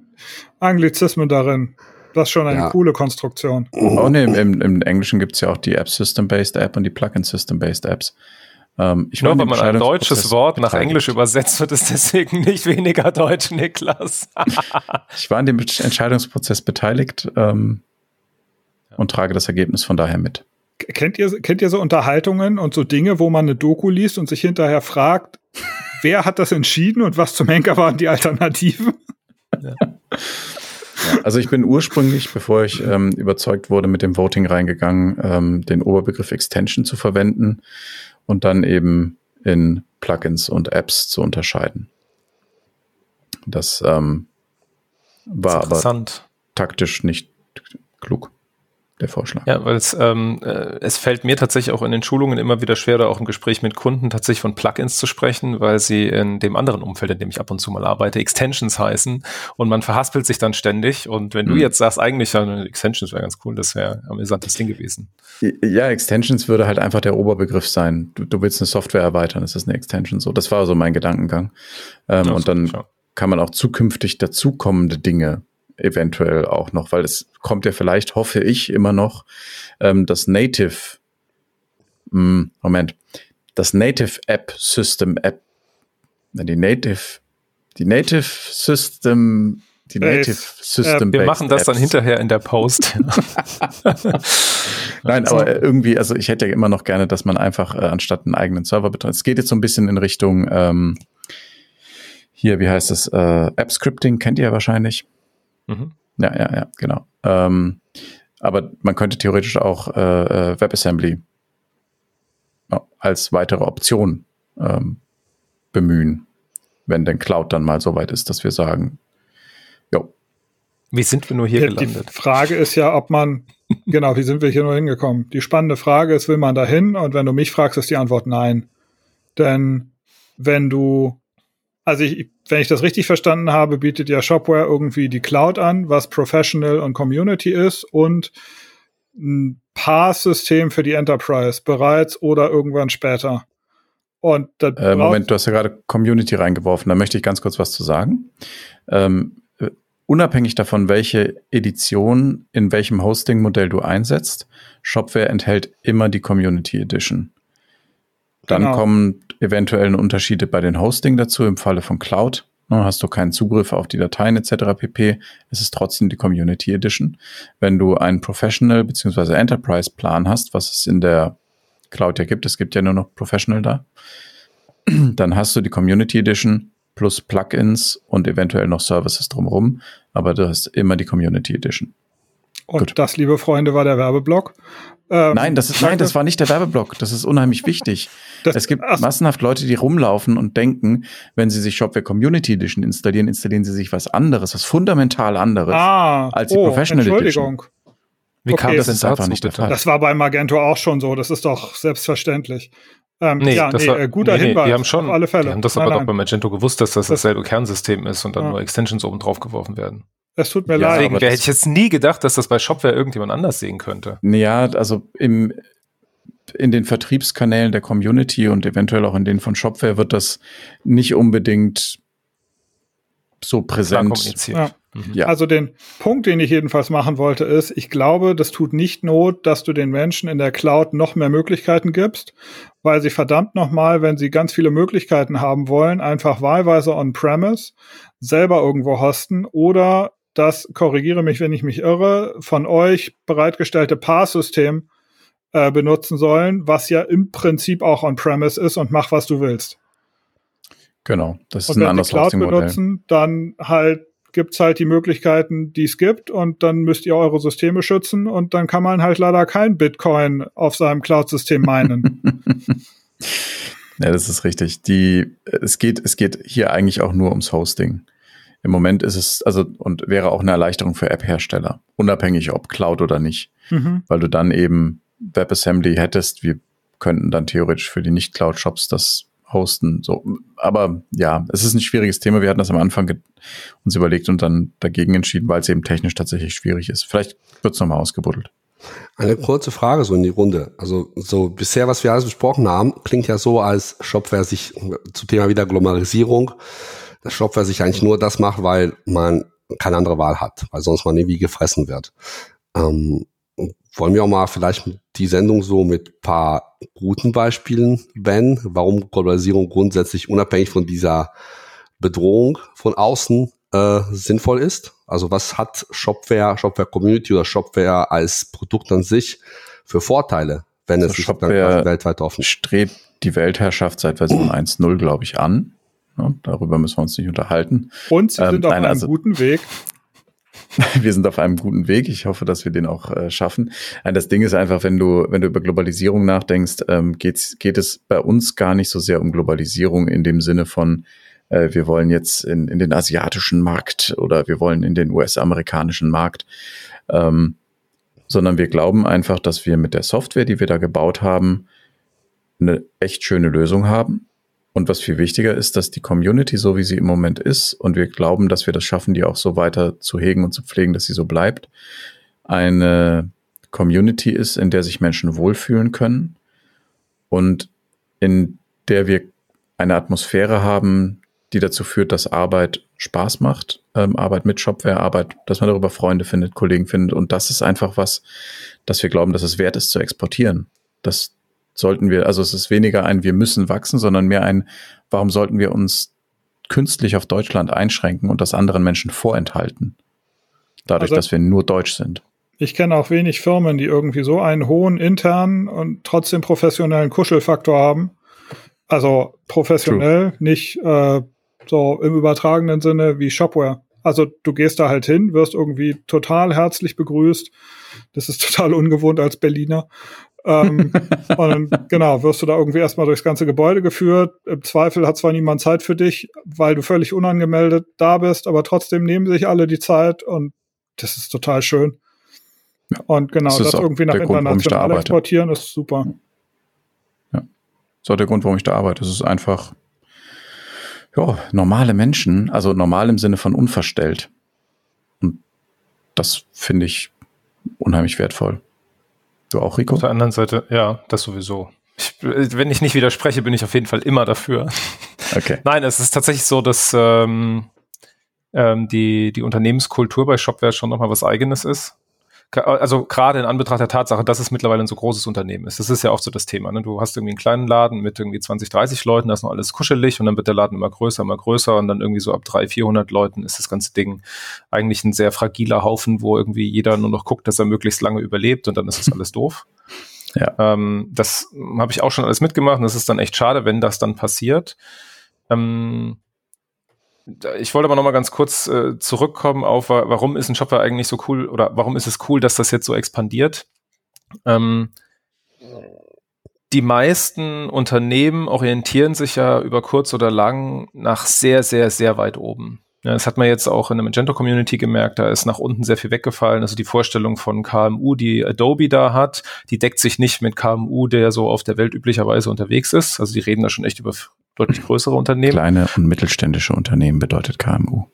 Anglizismen darin. Das ist schon eine ja. coole Konstruktion. Oh nee, im, im Englischen gibt es ja auch die App-System-based App und die Plugin-System-based Apps. Ähm, ich Nur wenn man ein deutsches Wort nach Englisch übersetzt, wird es deswegen nicht weniger deutsch, Niklas. [laughs] ich war in dem Entscheidungsprozess beteiligt ähm, und trage das Ergebnis von daher mit. Kennt ihr, kennt ihr so Unterhaltungen und so Dinge, wo man eine Doku liest und sich hinterher fragt, wer hat das entschieden und was zum Henker waren die Alternativen? [laughs] Ja. Also ich bin ursprünglich, bevor ich ähm, überzeugt wurde, mit dem Voting reingegangen, ähm, den Oberbegriff Extension zu verwenden und dann eben in Plugins und Apps zu unterscheiden. Das ähm, war das aber taktisch nicht klug der Vorschlag. Ja, weil es, ähm, äh, es fällt mir tatsächlich auch in den Schulungen immer wieder schwer, oder auch im Gespräch mit Kunden tatsächlich von Plugins zu sprechen, weil sie in dem anderen Umfeld, in dem ich ab und zu mal arbeite, Extensions heißen und man verhaspelt sich dann ständig. Und wenn mhm. du jetzt sagst, eigentlich ja, Extensions wäre ganz cool, das wäre ein amüsantes Ding gewesen. Ja, Extensions würde halt einfach der Oberbegriff sein. Du, du willst eine Software erweitern, das ist eine Extension. So, das war so mein Gedankengang. Ähm, ja, und dann kann man auch zukünftig dazukommende Dinge eventuell auch noch, weil es kommt ja vielleicht, hoffe ich immer noch, ähm, das Native, mh, hm, Moment, das Native App System App, die Native, die Native System, die Native System. Wir machen das Apps. dann hinterher in der Post. [laughs] Nein, aber irgendwie, also ich hätte ja immer noch gerne, dass man einfach äh, anstatt einen eigenen Server betreibt. Es geht jetzt so ein bisschen in Richtung ähm, hier, wie heißt es, äh, App Scripting kennt ihr ja wahrscheinlich. Mhm. Ja, ja, ja, genau. Ähm, aber man könnte theoretisch auch äh, äh WebAssembly ja, als weitere Option ähm, bemühen, wenn denn Cloud dann mal so weit ist, dass wir sagen, jo. Wie sind wir nur hier die, gelandet? Die Frage ist ja, ob man, [laughs] genau, wie sind wir hier nur hingekommen? Die spannende Frage ist, will man da hin? Und wenn du mich fragst, ist die Antwort nein. Denn wenn du, also ich, wenn ich das richtig verstanden habe, bietet ja Shopware irgendwie die Cloud an, was Professional und Community ist und ein Pass-System für die Enterprise bereits oder irgendwann später. Und äh, Moment, du hast ja gerade Community reingeworfen. Da möchte ich ganz kurz was zu sagen. Ähm, äh, unabhängig davon, welche Edition in welchem Hosting-Modell du einsetzt, Shopware enthält immer die Community Edition. Dann genau. kommen eventuelle Unterschiede bei den Hosting dazu. Im Falle von Cloud ne, hast du keinen Zugriff auf die Dateien etc. pp. Es ist trotzdem die Community Edition. Wenn du einen Professional bzw. Enterprise Plan hast, was es in der Cloud ja gibt, es gibt ja nur noch Professional da, [clears throat] dann hast du die Community Edition plus Plugins und eventuell noch Services drumherum, aber du hast immer die Community Edition. Und Gut. das, liebe Freunde, war der Werbeblock. Ähm, nein, das ist, nein, das war nicht der Werbeblock. Das ist unheimlich wichtig. [laughs] Das, es gibt ach, massenhaft Leute, die rumlaufen und denken, wenn sie sich Shopware Community Edition installieren, installieren sie sich was anderes, was fundamental anderes ah, als die oh, Professional Entschuldigung. Edition. Wie okay, kam das, das ist einfach nicht der Fall. Das war bei Magento auch schon so. Das ist doch selbstverständlich. Ähm, nee, ja, nee, war, äh, guter nee, Hinweis. Die haben schon, auf alle Fälle. Die haben das aber nein, doch bei Magento gewusst, dass das, das dasselbe Kernsystem ist und dann ja. nur Extensions oben drauf geworfen werden. Es tut mir ja, leid. Deswegen hätte ich jetzt nie gedacht, dass das bei Shopware irgendjemand anders sehen könnte. Ja, also im, in den Vertriebskanälen der Community und eventuell auch in denen von Shopware wird das nicht unbedingt so präsent. Ja. Mhm. ja. Also den Punkt, den ich jedenfalls machen wollte, ist, ich glaube, das tut nicht Not, dass du den Menschen in der Cloud noch mehr Möglichkeiten gibst, weil sie verdammt nochmal, wenn sie ganz viele Möglichkeiten haben wollen, einfach wahlweise on-premise selber irgendwo hosten oder das, korrigiere mich, wenn ich mich irre, von euch bereitgestellte PaaS-System äh, benutzen sollen, was ja im Prinzip auch on-premise ist und mach, was du willst. Genau, das ist und ein anderes Cloud benutzen, dann halt gibt's halt die Möglichkeiten, die es gibt und dann müsst ihr eure Systeme schützen und dann kann man halt leider kein Bitcoin auf seinem Cloud-System meinen. [laughs] ja, das ist richtig. Die, es geht, es geht hier eigentlich auch nur ums Hosting. Im Moment ist es, also, und wäre auch eine Erleichterung für App-Hersteller, unabhängig ob Cloud oder nicht, mhm. weil du dann eben WebAssembly hättest. Wir könnten dann theoretisch für die Nicht-Cloud-Shops das hosten. So, aber ja, es ist ein schwieriges Thema. Wir hatten das am Anfang uns überlegt und dann dagegen entschieden, weil es eben technisch tatsächlich schwierig ist. Vielleicht wird es nochmal ausgebuddelt. Eine kurze Frage so in die Runde. Also so bisher, was wir alles besprochen haben, klingt ja so, als Shopware sich zu Thema wieder Globalisierung dass Shopware sich eigentlich nur das macht, weil man keine andere Wahl hat, weil sonst man irgendwie gefressen wird. Ähm, wollen wir auch mal vielleicht die Sendung so mit paar guten Beispielen benennen, warum Globalisierung grundsätzlich unabhängig von dieser Bedrohung von außen äh, sinnvoll ist? Also was hat Shopware, Shopware Community oder Shopware als Produkt an sich für Vorteile, wenn also es Shopware weltweit offen strebt die Weltherrschaft seit Version [clears throat] 1.0, glaube ich, an. Ja, darüber müssen wir uns nicht unterhalten. Und sie ähm, sind auf nein, einem also, guten Weg. [laughs] wir sind auf einem guten Weg. Ich hoffe, dass wir den auch äh, schaffen. Das Ding ist einfach, wenn du, wenn du über Globalisierung nachdenkst, ähm, geht's, geht es bei uns gar nicht so sehr um Globalisierung in dem Sinne von, äh, wir wollen jetzt in, in den asiatischen Markt oder wir wollen in den US-amerikanischen Markt, ähm, sondern wir glauben einfach, dass wir mit der Software, die wir da gebaut haben, eine echt schöne Lösung haben und was viel wichtiger ist, dass die Community, so wie sie im Moment ist, und wir glauben, dass wir das schaffen, die auch so weiter zu hegen und zu pflegen, dass sie so bleibt, eine Community ist, in der sich Menschen wohlfühlen können und in der wir eine Atmosphäre haben, die dazu führt, dass Arbeit Spaß macht, ähm, Arbeit mit Shopware, Arbeit, dass man darüber Freunde findet, Kollegen findet. Und das ist einfach was, dass wir glauben, dass es wert ist zu exportieren. Dass sollten wir, also es ist weniger ein, wir müssen wachsen, sondern mehr ein, warum sollten wir uns künstlich auf Deutschland einschränken und das anderen Menschen vorenthalten? Dadurch, also, dass wir nur Deutsch sind. Ich kenne auch wenig Firmen, die irgendwie so einen hohen internen und trotzdem professionellen Kuschelfaktor haben. Also professionell, True. nicht äh, so im übertragenen Sinne wie Shopware. Also du gehst da halt hin, wirst irgendwie total herzlich begrüßt. Das ist [laughs] total ungewohnt als Berliner ähm, und dann, genau, wirst du da irgendwie erstmal durchs ganze Gebäude geführt. Im Zweifel hat zwar niemand Zeit für dich, weil du völlig unangemeldet da bist, aber trotzdem nehmen sich alle die Zeit und das ist total schön. Ja, und genau, das, das irgendwie nach international Grund, exportieren ist super. Ja, das ist auch der Grund, warum ich da arbeite. Es ist einfach, ja, normale Menschen, also normal im Sinne von unverstellt. Und das finde ich unheimlich wertvoll. Du auch, Rico? Auf der anderen Seite, ja, das sowieso. Ich, wenn ich nicht widerspreche, bin ich auf jeden Fall immer dafür. Okay. [laughs] Nein, es ist tatsächlich so, dass ähm, ähm, die, die Unternehmenskultur bei Shopware schon nochmal was Eigenes ist also gerade in Anbetracht der Tatsache, dass es mittlerweile ein so großes Unternehmen ist. Das ist ja oft so das Thema. Ne? Du hast irgendwie einen kleinen Laden mit irgendwie 20, 30 Leuten, da ist noch alles kuschelig und dann wird der Laden immer größer, immer größer und dann irgendwie so ab 300, 400 Leuten ist das ganze Ding eigentlich ein sehr fragiler Haufen, wo irgendwie jeder nur noch guckt, dass er möglichst lange überlebt und dann ist das [laughs] alles doof. Ja. Ähm, das habe ich auch schon alles mitgemacht und das ist dann echt schade, wenn das dann passiert. Ähm, ich wollte aber noch mal ganz kurz äh, zurückkommen auf, warum ist ein Shopware eigentlich so cool oder warum ist es cool, dass das jetzt so expandiert? Ähm, die meisten Unternehmen orientieren sich ja über kurz oder lang nach sehr, sehr, sehr weit oben. Ja, das hat man jetzt auch in der Magento-Community gemerkt, da ist nach unten sehr viel weggefallen. Also die Vorstellung von KMU, die Adobe da hat, die deckt sich nicht mit KMU, der so auf der Welt üblicherweise unterwegs ist. Also die reden da schon echt über deutlich größere Unternehmen. Kleine und mittelständische Unternehmen bedeutet KMU.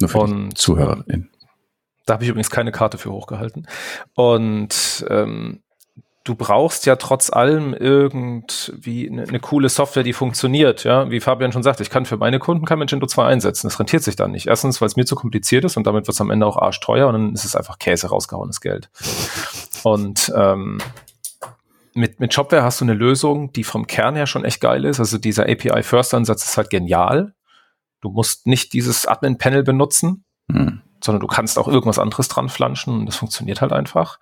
Nur für und, die ZuhörerInnen. Da habe ich übrigens keine Karte für hochgehalten. Und ähm, du brauchst ja trotz allem irgendwie eine, eine, coole Software, die funktioniert, ja. Wie Fabian schon sagt, ich kann für meine Kunden kein Magento 2 einsetzen. Das rentiert sich dann nicht. Erstens, weil es mir zu kompliziert ist und damit wird es am Ende auch arschteuer und dann ist es einfach Käse rausgehauenes Geld. Und ähm, mit, mit Shopware hast du eine Lösung, die vom Kern her schon echt geil ist. Also dieser API-First-Ansatz ist halt genial. Du musst nicht dieses Admin-Panel benutzen, hm. sondern du kannst auch irgendwas anderes dran flanschen und das funktioniert halt einfach.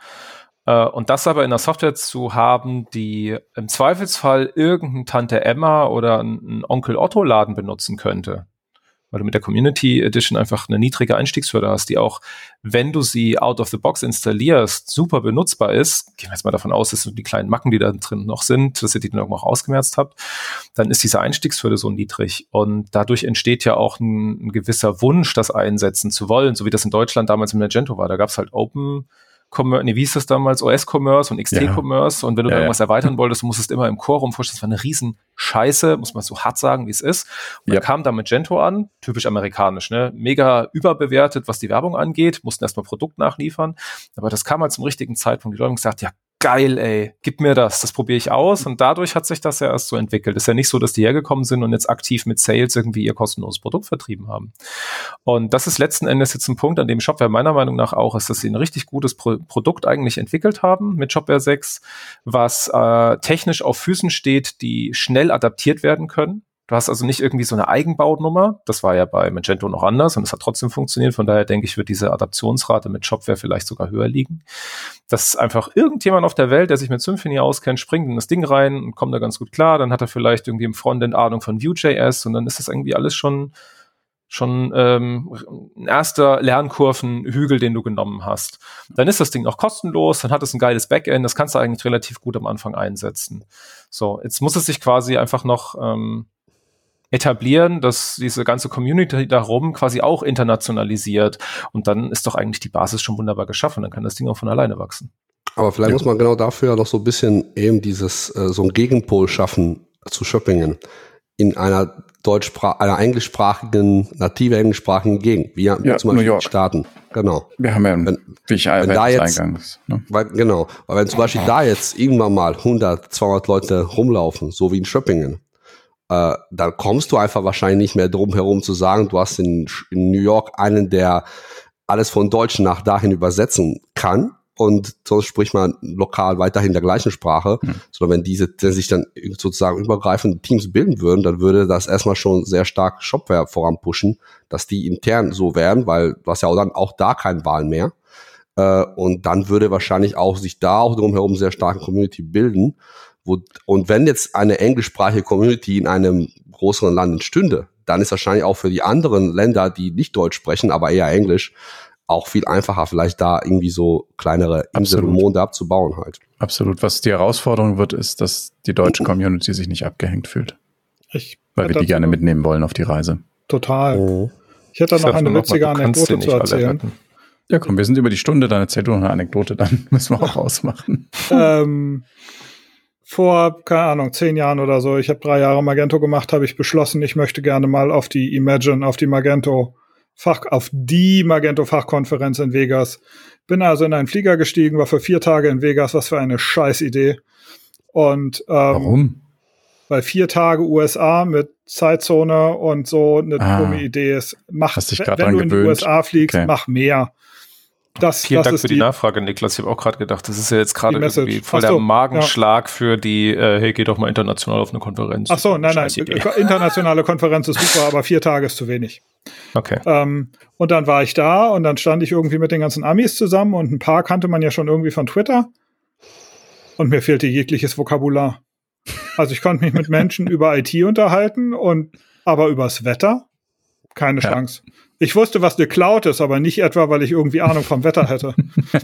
Äh, und das aber in der Software zu haben, die im Zweifelsfall irgendein Tante Emma oder ein Onkel Otto Laden benutzen könnte, weil du mit der Community Edition einfach eine niedrige Einstiegshürde hast, die auch, wenn du sie out of the box installierst, super benutzbar ist. Gehen wir jetzt mal davon aus, dass die kleinen Macken, die da drin noch sind, dass ihr die dann auch ausgemerzt habt, dann ist diese Einstiegshürde so niedrig. Und dadurch entsteht ja auch ein, ein gewisser Wunsch, das einsetzen zu wollen, so wie das in Deutschland damals im Magento war. Da gab es halt Open Commerce, nee, wie hieß das damals? OS-Commerce und XT-Commerce. Ja. Und wenn du ja, da irgendwas ja. erweitern wolltest, du musstest immer im Core rumforschen. Das war eine riesen Scheiße, muss man so hart sagen, wie es ist. Und dann kam da Magento an, typisch amerikanisch, ne? Mega überbewertet, was die Werbung angeht, mussten erstmal Produkt nachliefern. Aber das kam halt zum richtigen Zeitpunkt. Die Leute haben gesagt, ja, geil, ey, gib mir das, das probiere ich aus. Und dadurch hat sich das ja erst so entwickelt. Ist ja nicht so, dass die hergekommen sind und jetzt aktiv mit Sales irgendwie ihr kostenloses Produkt vertrieben haben. Und das ist letzten Endes jetzt ein Punkt, an dem Shopware meiner Meinung nach auch ist, dass sie ein richtig gutes Pro Produkt eigentlich entwickelt haben mit Shopware 6, was äh, technisch auf Füßen steht, die schnell adaptiert werden können. Du hast also nicht irgendwie so eine Eigenbaunummer. Das war ja bei Magento noch anders und es hat trotzdem funktioniert. Von daher denke ich, wird diese Adaptionsrate mit Shopware vielleicht sogar höher liegen. Dass einfach irgendjemand auf der Welt, der sich mit Symfony auskennt, springt in das Ding rein und kommt da ganz gut klar. Dann hat er vielleicht irgendwie im Frontend Ahnung von Vue.js und dann ist das irgendwie alles schon schon ähm, ein erster Lernkurvenhügel, den du genommen hast. Dann ist das Ding noch kostenlos, dann hat es ein geiles Backend, das kannst du eigentlich relativ gut am Anfang einsetzen. So, jetzt muss es sich quasi einfach noch ähm, etablieren, dass diese ganze Community darum quasi auch internationalisiert. Und dann ist doch eigentlich die Basis schon wunderbar geschaffen. Dann kann das Ding auch von alleine wachsen. Aber vielleicht ja. muss man genau dafür noch so ein bisschen eben dieses, äh, so ein Gegenpol schaffen zu Schöppingen in einer deutschsprach einer englischsprachigen, native englischsprachigen Gegend, wie ja, zum Beispiel New Staaten. Genau. Wir haben ja, wenn, wie ich wenn da jetzt, eingangs, ne? weil, genau, weil wenn zum Beispiel da jetzt irgendwann mal 100, 200 Leute rumlaufen, so wie in Schöppingen, äh, dann kommst du einfach wahrscheinlich nicht mehr drum herum zu sagen, du hast in, in New York einen, der alles von Deutsch nach dahin übersetzen kann und sonst spricht man lokal weiterhin der gleichen Sprache, mhm. sondern wenn diese wenn sich dann sozusagen übergreifende Teams bilden würden, dann würde das erstmal schon sehr stark Shopware voranpushen, dass die intern so wären, weil du hast ja auch dann auch da keine Wahl mehr. Äh, und dann würde wahrscheinlich auch sich da auch drumherum sehr starke Community bilden. Wo, und wenn jetzt eine englischsprachige Community in einem größeren Land entstünde, dann ist wahrscheinlich auch für die anderen Länder, die nicht Deutsch sprechen, aber eher Englisch, auch viel einfacher, vielleicht da irgendwie so kleinere Inseln und Monde abzubauen halt. Absolut. Was die Herausforderung wird, ist, dass die deutsche [clears throat] Community sich nicht abgehängt fühlt. Ich weil wir die gerne mitnehmen wollen auf die Reise. Total. Oh. Ich hätte da noch eine witzige Anekdote zu erzählen. Ja, komm, wir sind über die Stunde, dann erzähl du noch eine Anekdote, dann [laughs] müssen wir auch [laughs] ausmachen. ähm, vor, keine Ahnung, zehn Jahren oder so, ich habe drei Jahre Magento gemacht, habe ich beschlossen, ich möchte gerne mal auf die Imagine, auf die Magento Fach, auf die Magento Fachkonferenz in Vegas. Bin also in einen Flieger gestiegen, war für vier Tage in Vegas, was für eine Scheißidee. Und ähm, warum? Weil vier Tage USA mit Zeitzone und so eine ah, dumme Idee ist. Mach, wenn du in die USA fliegst, okay. mach mehr. Das, Vielen das Dank für die, die, Nachfrage, Niklas. Ich habe auch gerade gedacht, das ist ja jetzt gerade irgendwie voll so, der Magenschlag ja. für die, äh, hey, geh doch mal international auf eine Konferenz. Ach so, nein, nein, internationale Konferenz ist super, aber vier Tage ist zu wenig. Okay. Ähm, und dann war ich da und dann stand ich irgendwie mit den ganzen Amis zusammen und ein paar kannte man ja schon irgendwie von Twitter. Und mir fehlte jegliches Vokabular. Also ich konnte mich mit Menschen [laughs] über IT unterhalten und aber übers Wetter keine ja. Chance. Ich wusste, was eine Cloud ist, aber nicht etwa, weil ich irgendwie Ahnung vom Wetter hätte.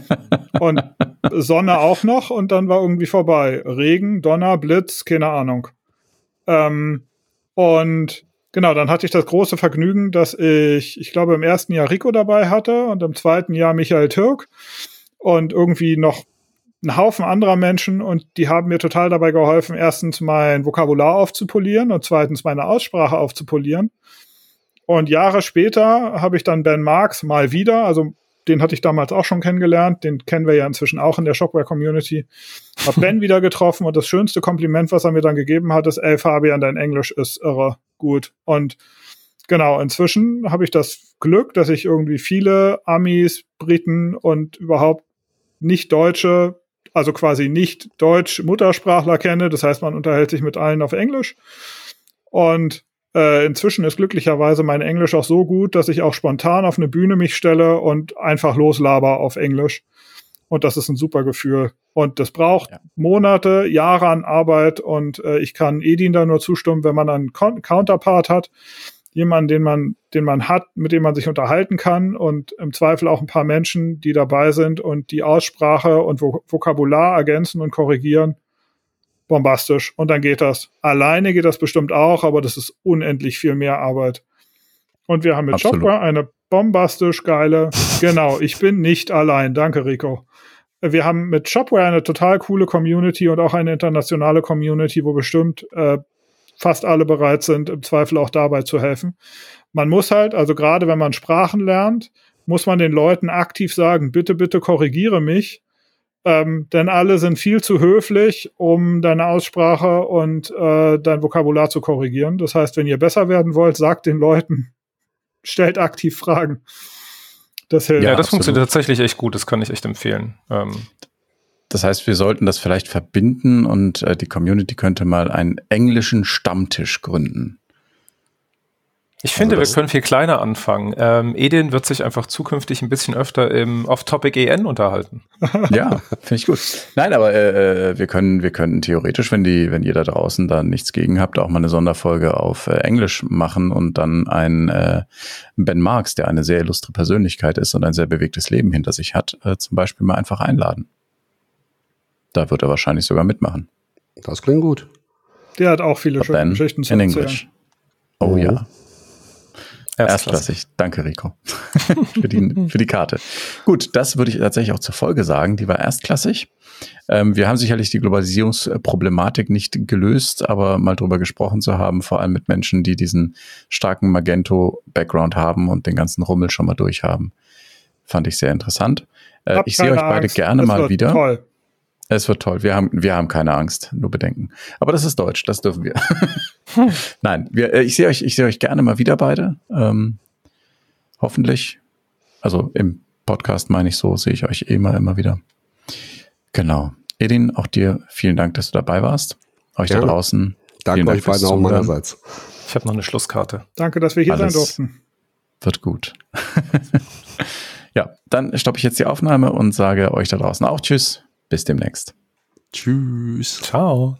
[laughs] und Sonne auch noch und dann war irgendwie vorbei. Regen, Donner, Blitz, keine Ahnung. Ähm, und genau, dann hatte ich das große Vergnügen, dass ich, ich glaube, im ersten Jahr Rico dabei hatte und im zweiten Jahr Michael Türk und irgendwie noch ein Haufen anderer Menschen und die haben mir total dabei geholfen, erstens mein Vokabular aufzupolieren und zweitens meine Aussprache aufzupolieren. Und Jahre später habe ich dann Ben Marks mal wieder, also den hatte ich damals auch schon kennengelernt, den kennen wir ja inzwischen auch in der Shopware-Community. Hab [laughs] Ben wieder getroffen und das schönste Kompliment, was er mir dann gegeben hat, ist, ey Fabian, dein Englisch ist irre gut. Und genau, inzwischen habe ich das Glück, dass ich irgendwie viele Amis, Briten und überhaupt nicht Deutsche, also quasi nicht Deutsch-Muttersprachler kenne. Das heißt, man unterhält sich mit allen auf Englisch. Und äh, inzwischen ist glücklicherweise mein Englisch auch so gut, dass ich auch spontan auf eine Bühne mich stelle und einfach loslaber auf Englisch. Und das ist ein super Gefühl. Und das braucht ja. Monate, Jahre an Arbeit. Und äh, ich kann Edin da nur zustimmen, wenn man einen Counterpart hat, jemanden, den man, den man hat, mit dem man sich unterhalten kann und im Zweifel auch ein paar Menschen, die dabei sind und die Aussprache und Vokabular ergänzen und korrigieren. Bombastisch. Und dann geht das. Alleine geht das bestimmt auch, aber das ist unendlich viel mehr Arbeit. Und wir haben mit Absolut. Shopware eine bombastisch geile. [laughs] genau, ich bin nicht allein. Danke, Rico. Wir haben mit Shopware eine total coole Community und auch eine internationale Community, wo bestimmt äh, fast alle bereit sind, im Zweifel auch dabei zu helfen. Man muss halt, also gerade wenn man Sprachen lernt, muss man den Leuten aktiv sagen, bitte, bitte korrigiere mich, ähm, denn alle sind viel zu höflich, um deine Aussprache und äh, dein Vokabular zu korrigieren. Das heißt, wenn ihr besser werden wollt, sagt den Leuten, [laughs] stellt aktiv Fragen. Das hilft. Ja, das absolut. funktioniert tatsächlich echt gut. Das kann ich echt empfehlen. Ähm, das heißt, wir sollten das vielleicht verbinden und äh, die Community könnte mal einen englischen Stammtisch gründen. Ich finde, also wir können viel kleiner anfangen. Ähm, Edin wird sich einfach zukünftig ein bisschen öfter im Off-Topic EN unterhalten. [laughs] ja, finde ich gut. Nein, aber äh, äh, wir können, wir können theoretisch, wenn die, wenn ihr da draußen da nichts gegen habt, auch mal eine Sonderfolge auf äh, Englisch machen und dann einen äh, Ben Marks, der eine sehr illustre Persönlichkeit ist und ein sehr bewegtes Leben hinter sich hat, äh, zum Beispiel mal einfach einladen. Da wird er wahrscheinlich sogar mitmachen. Das klingt gut. Der hat auch viele schöne Geschichten zu in erzählen. English. Oh, oh ja. Erstklassig. Danke, Rico. [laughs] für, die, für die Karte. Gut, das würde ich tatsächlich auch zur Folge sagen. Die war erstklassig. Ähm, wir haben sicherlich die Globalisierungsproblematik nicht gelöst, aber mal drüber gesprochen zu haben, vor allem mit Menschen, die diesen starken Magento-Background haben und den ganzen Rummel schon mal durchhaben, fand ich sehr interessant. Äh, ich sehe euch beide Angst. gerne das mal wieder. Toll. Es wird toll. Wir haben, wir haben keine Angst, nur Bedenken. Aber das ist Deutsch, das dürfen wir. Hm. [laughs] Nein, wir, äh, ich sehe euch, ich sehe euch gerne mal wieder beide. Ähm, hoffentlich. Also im Podcast meine ich so, sehe ich euch eh immer, immer wieder. Genau. Edin, auch dir vielen Dank, dass du dabei warst. Euch ja. da draußen. Danke Dank euch beiden auch meinerseits. Ich habe noch eine Schlusskarte. Danke, dass wir hier Alles sein durften. Wird gut. [laughs] ja, dann stoppe ich jetzt die Aufnahme und sage euch da draußen auch Tschüss. Bis demnächst. Tschüss. Ciao.